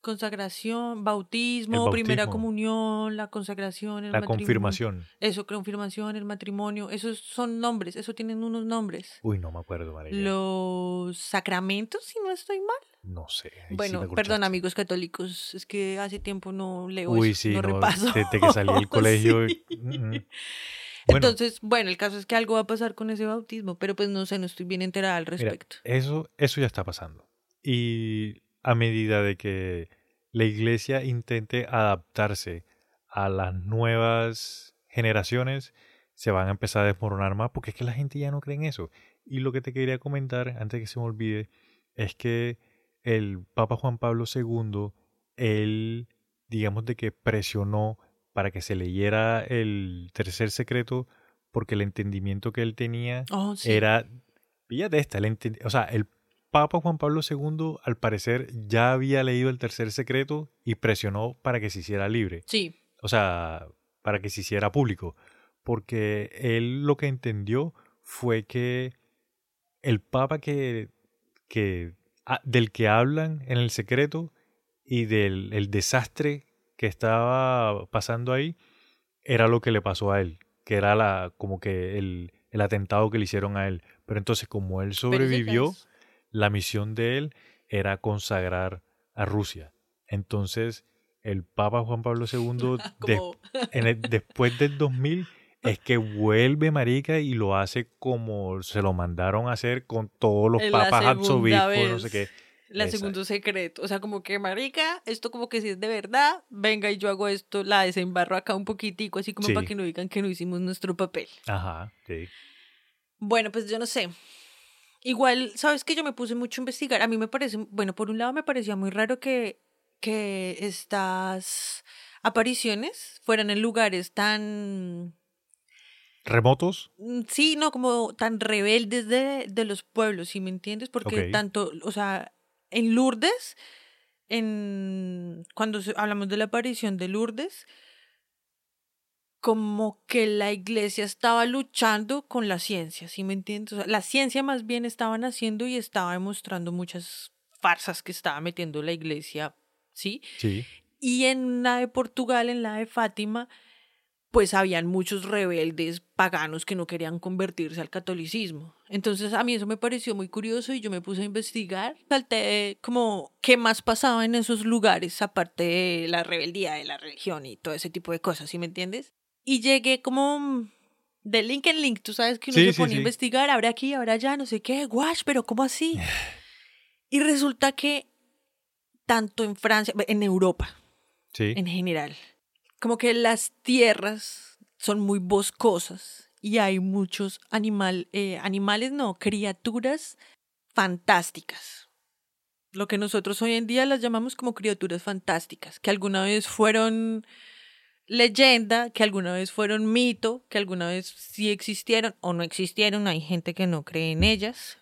consagración, bautismo, primera comunión, la consagración, el La matrimonio. confirmación. Eso, confirmación, el matrimonio, esos son nombres, eso tienen unos nombres. Uy, no me acuerdo, marica. Los sacramentos, si no estoy mal. No sé. sí bueno, perdón amigos católicos, es que hace tiempo no leo Uy, eso, sí, no, no, repaso. desde que salí del [LAUGHS] colegio. Sí. mm, mm. Bueno, Entonces, bueno, el caso es que algo va a pasar con ese bautismo, pero pues no sé, no estoy bien enterada al Mira, respecto. eso, eso ya está pasando. Y a medida de que la iglesia intente adaptarse a las nuevas generaciones, se van a empezar a desmoronar más porque es que la gente ya no cree en eso. Y lo que te quería comentar, antes que se me olvide, es que el Papa Juan Pablo II, él, digamos de que presionó para que se leyera el tercer secreto porque el entendimiento que él tenía Oh, sí. era, esta, el o sea, el Papa Juan Pablo II al parecer ya había leído el tercer secreto y presionó para que se hiciera libre, Sí, o sea, para que se hiciera público, porque él lo que entendió fue que el Papa que, que ah, del que hablan en el secreto y del el desastre que estaba pasando ahí era lo que le pasó a él, que era la como que el, el atentado que le hicieron a él. Pero entonces como él sobrevivió. La misión de él era consagrar a Rusia. Entonces el Papa Juan Pablo II, [LAUGHS] en el- después del 2000, es que vuelve marica y lo hace como se lo mandaron a hacer con todos los la papas arzobispos, no sé qué. La Exacto. segundo secreto. O sea, como que, marica, esto como que si es de verdad, venga y yo hago esto, la desembarro acá un poquitico, así como Sí. para que no digan que no hicimos nuestro papel. Ajá, sí. Bueno, pues yo no sé. Igual, ¿sabes que Yo me puse mucho a investigar. A mí me parece, bueno, por un lado me parecía muy raro que, que estas apariciones fueran en lugares tan ¿Remotos? Mm, Sí, no, como tan rebeldes de, de los pueblos, ¿sí me entiendes? Porque tanto, o sea, en Lourdes, en cuando hablamos de la aparición de Lourdes, como que la iglesia estaba luchando con la ciencia, ¿sí me entiendes? O sea, la ciencia más bien estaba naciendo y estaba demostrando muchas farsas que estaba metiendo la iglesia, ¿sí? Sí. Y en la de Portugal, en la de Fátima, pues habían muchos rebeldes paganos que no querían convertirse al catolicismo. Entonces a mí eso me pareció muy curioso y yo me puse a investigar. Salté como qué más pasaba en esos lugares, aparte de la rebeldía de la religión y todo ese tipo de cosas, ¿sí me entiendes? Y llegué como de link en link, tú sabes que uno Sí, se sí, pone a sí. investigar, ahora aquí, ahora allá, no sé qué, guash, pero ¿cómo así? [SIGHS] Y resulta que tanto en Francia, en Europa, en general. Como que las tierras son muy boscosas y hay muchos animal, eh, animales, no, criaturas fantásticas. Lo que nosotros hoy en día las llamamos como criaturas fantásticas, que alguna vez fueron leyenda, que alguna vez fueron mito, que alguna vez sí existieron o no existieron, hay gente que no cree en ellas.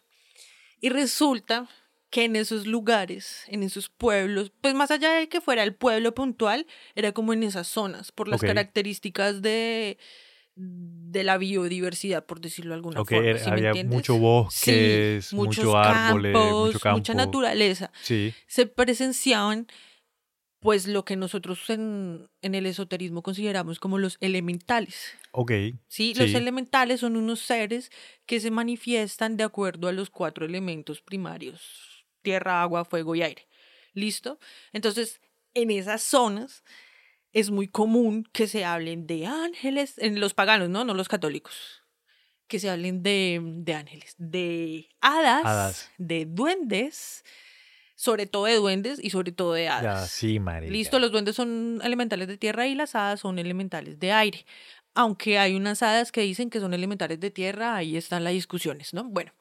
Y resulta que en esos lugares, en esos pueblos, pues más allá de que fuera el pueblo puntual, era como en esas zonas, por las características de, de la biodiversidad, por decirlo de alguna Ok, forma. era- ¿sí había mucho bosques, Sí, muchos mucho árboles, campos, mucho campo. mucha naturaleza. Sí. Se presenciaban pues lo que nosotros en, en el esoterismo consideramos como los elementales. Ok. ¿sí? Los Sí. elementales son unos seres que se manifiestan de acuerdo a los cuatro elementos primarios, tierra, agua, fuego y aire. ¿Listo? Entonces, en esas zonas es muy común que se hablen de ángeles, en los paganos, ¿no? No los católicos. Que se hablen de, de ángeles, de hadas, Hadas. de duendes, sobre todo de duendes y sobre todo de hadas. Ya, sí, marica. Listo, los duendes son elementales de tierra y las hadas son elementales de aire. Aunque hay unas hadas que dicen que son elementales de tierra, ahí están las discusiones, ¿no? Bueno,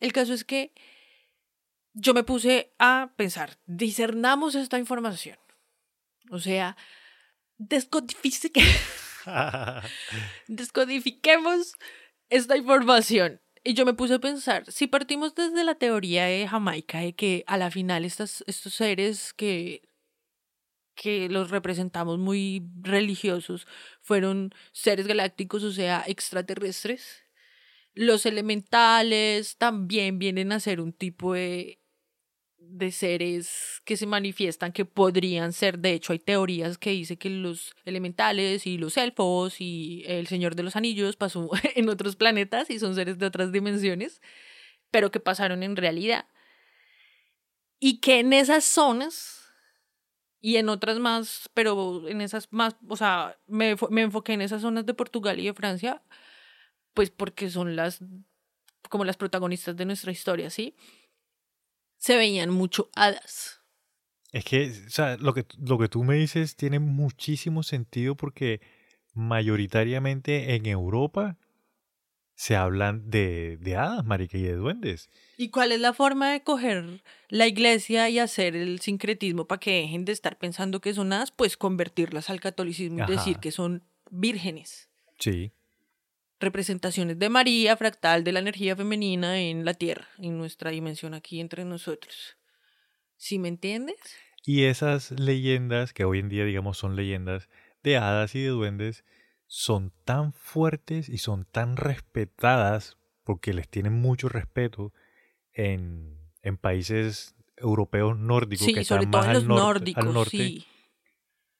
El caso es que yo me puse a pensar, discernamos esta información. O sea, descodifique- [LAUGHS] [LAUGHS] descodifiquemos esta información. Y yo me puse a pensar, si partimos desde la teoría de Jamaica, de que a la final estos seres que, que los representamos muy religiosos fueron seres galácticos, o sea, extraterrestres, los elementales también vienen a ser un tipo de, de seres que se manifiestan que podrían ser, de hecho hay teorías que dice que los elementales y los elfos y el Señor de los Anillos pasó [LAUGHS] en otros planetas y son seres de otras dimensiones, pero que pasaron en realidad. Y que en esas zonas y en otras más, pero en esas más, o sea, me, me enfoqué en esas zonas de Portugal y de Francia, pues porque son las, como las protagonistas de nuestra historia, ¿sí? Se veían mucho hadas. Es que, o sea, lo que, lo que tú me dices tiene muchísimo sentido porque mayoritariamente en Europa se hablan de, de hadas, marica, y de duendes. ¿Y cuál es la forma de coger la iglesia y hacer el sincretismo para que dejen de estar pensando que son hadas? Pues convertirlas al catolicismo y Ajá. decir que son vírgenes. Sí. Representaciones de María, fractal de la energía femenina en la tierra, en nuestra dimensión aquí entre nosotros. ¿Sí me entiendes? Y esas leyendas, que hoy en día digamos son leyendas de hadas y de duendes, son tan fuertes y son tan respetadas porque les tienen mucho respeto en, en países europeos nórdicos que están sobre más todo en al los norte, nórdicos, al norte, sí.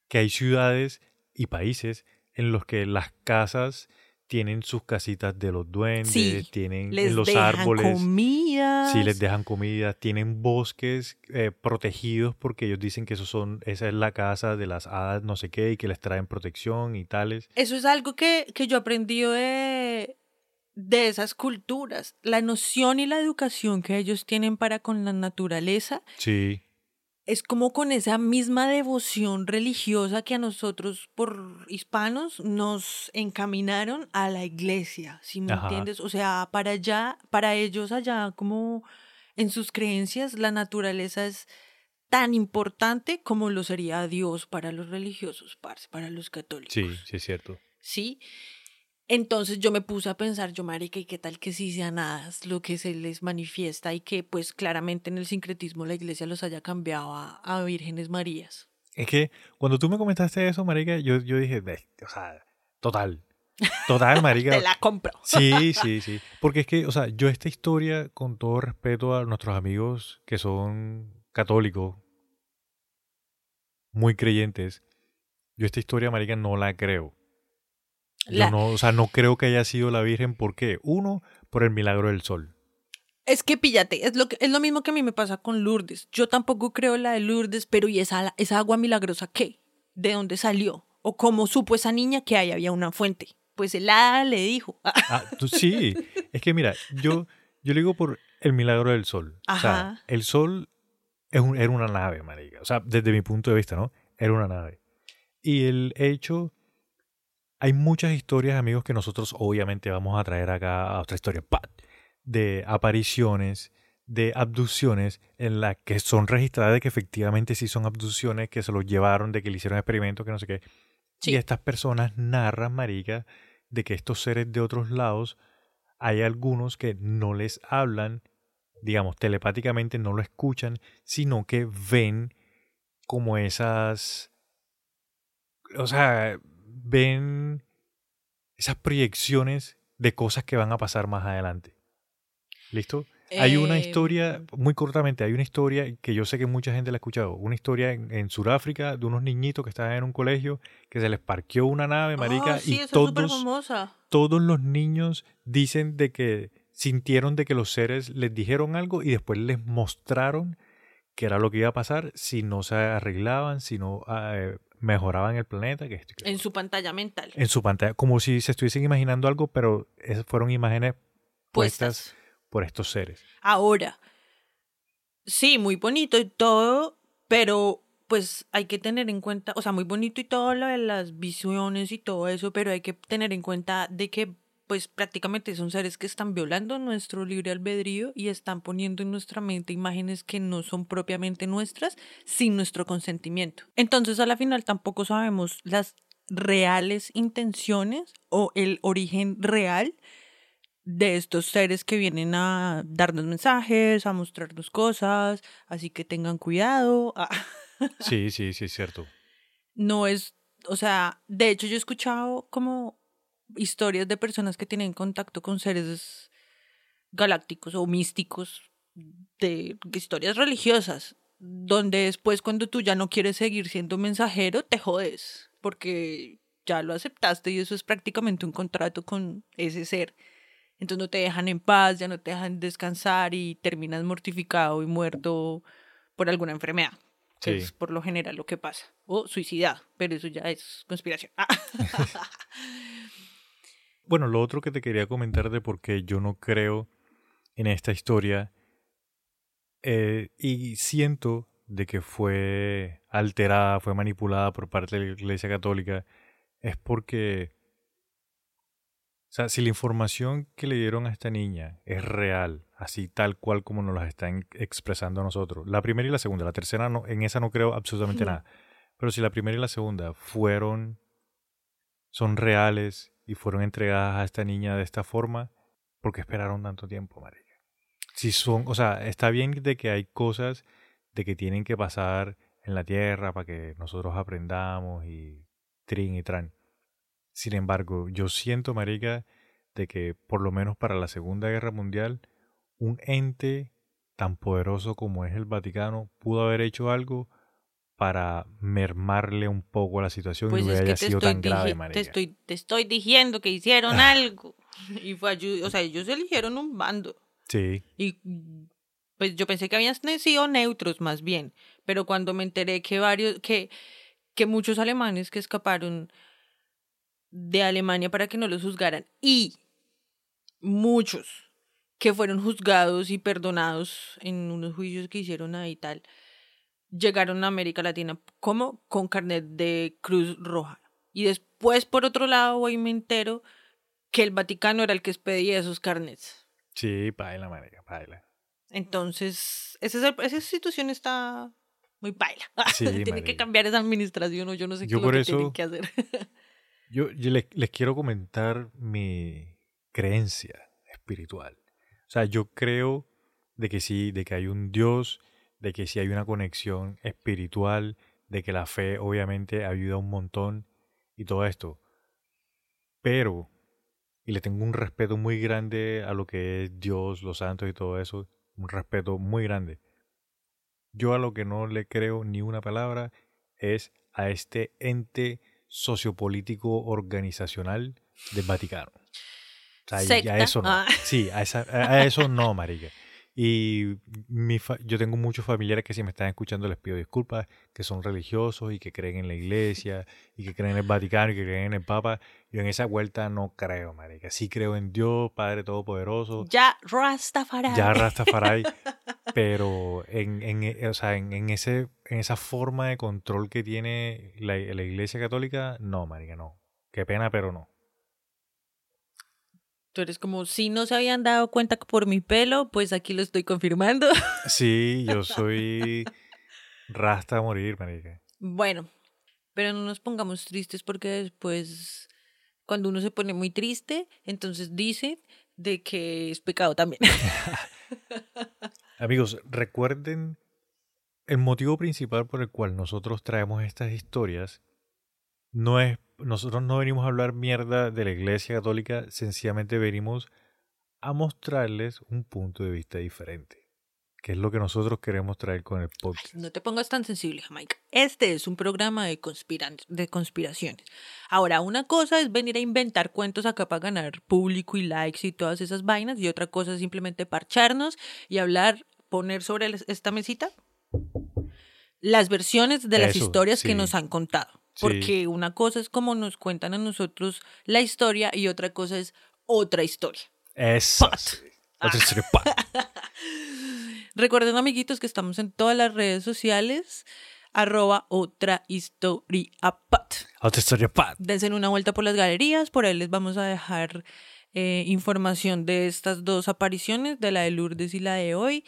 que hay ciudades y países en los que las casas tienen sus casitas de los duendes, Sí, tienen Les los dejan árboles. comidas. Sí, les dejan comida, tienen bosques eh, protegidos porque ellos dicen que esos son, esa es la casa de las hadas no sé qué y que les traen protección y tales. Eso es algo que, que yo aprendí de, de esas culturas. La noción y la educación que ellos tienen para con la naturaleza Sí, es como con esa misma devoción religiosa que a nosotros por hispanos nos encaminaron a la iglesia, ¿sí me Ajá. entiendes? O sea, para allá, para ellos allá como en sus creencias la naturaleza es tan importante como lo sería Dios para los religiosos, para los católicos. sí, sí es cierto. ¿sí? Entonces yo me puse a pensar, yo, marica, ¿y qué tal que sí sean hadas lo que se les manifiesta y que pues claramente en el sincretismo la iglesia los haya cambiado a, a vírgenes marías? Es que cuando tú me comentaste eso, marica, yo, yo dije, "Ve, o sea, total, total, [LAUGHS] marica. Te la compro. Sí, [LAUGHS] sí, sí. Porque es que, o sea, yo esta historia, con todo respeto a nuestros amigos que son católicos, muy creyentes, yo esta historia, marica, no la creo. Yo no, o sea, no creo que haya sido la Virgen. ¿Por qué? Uno, por el milagro del sol. Es que píllate, es lo, que, es lo mismo que a mí me pasa con Lourdes. Yo tampoco creo la de Lourdes, pero ¿y esa, esa agua milagrosa qué? ¿De dónde salió? ¿O cómo supo esa niña que ahí había una fuente? Pues el hada le dijo. [LAUGHS] Ah, tú, sí. Es que mira, yo, yo le digo por el milagro del sol. O sea, Ajá. el sol es un- era una nave, marica. O sea, desde mi punto de vista, ¿no? Era una nave. Y el hecho... Hay muchas historias, amigos, que nosotros obviamente vamos a traer acá a otra historia. ¡pat! De apariciones, de abducciones, en las que son registradas de que efectivamente sí son abducciones, que se los llevaron, de que le hicieron experimentos, que no sé qué. Sí. Y estas personas narran, marica, de que estos seres de otros lados, hay algunos que no les hablan, digamos, telepáticamente no lo escuchan, sino que ven como esas, o sea, ven esas proyecciones de cosas que van a pasar más adelante. ¿Listo? Hay una Eh, historia, muy cortamente, hay una historia que yo sé que mucha gente la ha escuchado, una historia en, en Sudáfrica de unos niñitos que estaban en un colegio que se les parqueó una nave, marica, oh, sí, y todos, todos los niños dicen de que sintieron de que los seres les dijeron algo y después les mostraron que era lo que iba a pasar si no se arreglaban, si no eh, mejoraban el planeta, que En su pantalla mental. en su pantalla, como si se estuviesen imaginando algo, pero esas fueron imágenes puestas puestas. por estos seres. Ahora, sí, muy bonito y todo, pero pues hay que tener en cuenta, o sea, muy bonito y todo lo de las visiones y todo eso, pero hay que tener en cuenta de que pues prácticamente son seres que están violando nuestro libre albedrío y están poniendo en nuestra mente imágenes que no son propiamente nuestras sin nuestro consentimiento. Entonces a la final tampoco sabemos las reales intenciones o el origen real de estos seres que vienen a darnos mensajes, a mostrarnos cosas, así que tengan cuidado. Sí, sí, sí, es cierto. No es, o sea, de hecho yo he escuchado como historias de personas que tienen contacto con seres galácticos o místicos, de historias religiosas, donde después cuando tú ya no quieres seguir siendo mensajero, te jodes, porque ya lo aceptaste y eso es prácticamente un contrato con ese ser. Entonces no te dejan en paz, ya no te dejan descansar y terminas mortificado y muerto por alguna enfermedad. Que es por lo general lo que pasa. O suicidado, pero eso ya es conspiración. [LAUGHS] [LAUGHS] bueno, lo otro que te quería comentar de por qué yo no creo en esta historia eh, y siento de que fue alterada, fue manipulada por parte de la Iglesia Católica, es porque o sea, si la información que le dieron a esta niña es real, así tal cual como nos la están expresando a nosotros, la primera y la segunda, la tercera no, en esa no creo absolutamente nada, pero si la primera y la segunda fueron, son reales y fueron entregadas a esta niña de esta forma, ¿por qué esperaron tanto tiempo, María? Si son, o sea, está bien de que hay cosas de que tienen que pasar en la tierra para que nosotros aprendamos y trin y tran sin embargo, yo siento, marica, de que por lo menos para la Segunda Guerra Mundial, un ente tan poderoso como es el Vaticano pudo haber hecho algo para mermarle un poco la situación y pues no haya sido tan grave, marica. Te estoy, te estoy diciendo que hicieron algo. [LAUGHS] Y fue, o sea, ellos eligieron un bando. Sí. Y pues yo pensé que habían sido neutros más bien, pero cuando me enteré que varios, que, que muchos alemanes que escaparon de Alemania para que no los juzgaran y muchos que fueron juzgados y perdonados en unos juicios que hicieron ahí tal, llegaron a América Latina como con carnet de Cruz Roja. Y después, por otro lado, hoy me entero que el Vaticano era el que expedía esos carnets. Sí, paila, marica, paila. Entonces, esa, esa situación está muy paila. [LAUGHS] Tiene que cambiar esa administración o yo no sé qué es lo que tienen que hacer. [LAUGHS] Yo, les, quiero comentar mi creencia espiritual. O sea, yo creo de que sí, de que hay un Dios, de que sí hay una conexión espiritual, de que la fe obviamente ayuda un montón y todo esto. Pero, y le tengo un respeto muy grande a lo que es Dios, los santos y todo eso, un respeto muy grande. Yo a lo que no le creo ni una palabra es a este ente sociopolítico organizacional del Vaticano. O sea, a eso no. Ah. Sí, a, a, eso no, marica. Y mi yo tengo muchos familiares que si me están escuchando les pido disculpas, que son religiosos y que creen en la iglesia [LAUGHS] y que creen en el Vaticano y que creen en el Papa. Yo en esa vuelta no creo, marica. Sí creo en Dios, Padre Todopoderoso. Ya Rastafari. Ya Rastafari. [LAUGHS] pero en, en, eh, o sea, en, en, ese, en esa forma de control que tiene la, la iglesia católica, no, marica, no. Qué pena, pero no. Tú eres como, si no se habían dado cuenta por mi pelo, pues aquí lo estoy confirmando. [LAUGHS] Sí, yo soy rasta a morir, marica. Bueno, pero no nos pongamos tristes porque después, cuando uno se pone muy triste, entonces dice de que es pecado también. [LAUGHS] Amigos, recuerden el motivo principal por el cual nosotros traemos estas historias no es nosotros no venimos a hablar mierda de la Iglesia Católica, sencillamente venimos a mostrarles un punto de vista diferente, que es lo que nosotros queremos traer con el podcast. no te pongas tan sensible, Jamaica. Este es un programa de, de conspiraciones. Ahora, una cosa es venir a inventar cuentos acá para ganar público y likes y todas esas vainas, y otra cosa es simplemente parcharnos y hablar, poner sobre esta mesita las versiones de las historias que nos han contado. Porque una cosa es como nos cuentan a nosotros la historia y otra cosa es otra historia. Es Otra historia. [LAUGHS] Recuerden, amiguitos, que estamos en todas las redes sociales. Arroba otra historia pat. Otra historia pat. Dense una vuelta por las galerías. Por ahí les vamos a dejar eh, información de estas dos apariciones, de la de Lourdes y la de hoy.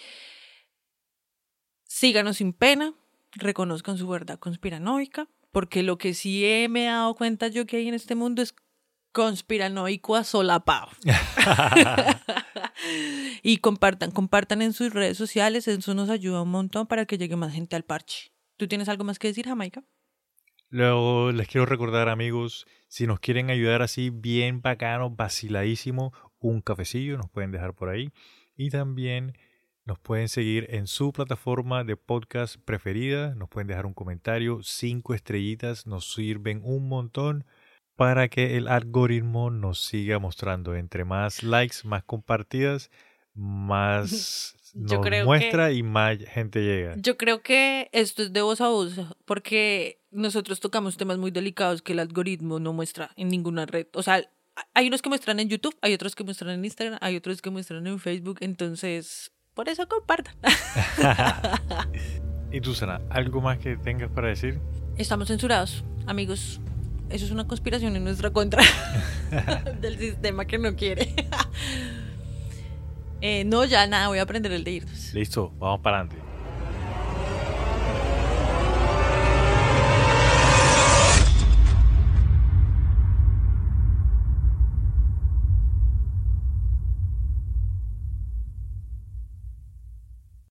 Síganos sin pena, reconozcan su verdad conspiranoica, porque lo que sí he, me he dado cuenta yo que hay en este mundo es conspiranoico asolapado. [LAUGHS] [LAUGHS] y compartan, compartan en sus redes sociales, eso nos ayuda un montón para que llegue más gente al parche. ¿Tú tienes algo más que decir, Jamaica? Luego les quiero recordar, amigos, si nos quieren ayudar así bien bacano, vaciladísimo, un cafecillo nos pueden dejar por ahí. Y también nos pueden seguir en su plataforma de podcast preferida. Nos pueden dejar un comentario. Cinco estrellitas nos sirven un montón para que el algoritmo nos siga mostrando. Entre más likes, más compartidas, más Yo nos creo muestra y más gente llega. Yo creo que esto es de voz a voz, porque nosotros tocamos temas muy delicados que el algoritmo no muestra en ninguna red. O sea, hay unos que muestran en YouTube, hay otros que muestran en Instagram, hay otros que muestran en Facebook, entonces, por eso compartan. [LAUGHS] ¿Y tú, Sana, algo más que tengas para decir? Estamos censurados, amigos. Eso es una conspiración en nuestra contra [LAUGHS] del sistema que no quiere. [LAUGHS] Eh, no, ya nada, voy a aprender el de irnos. Listo, vamos para adelante.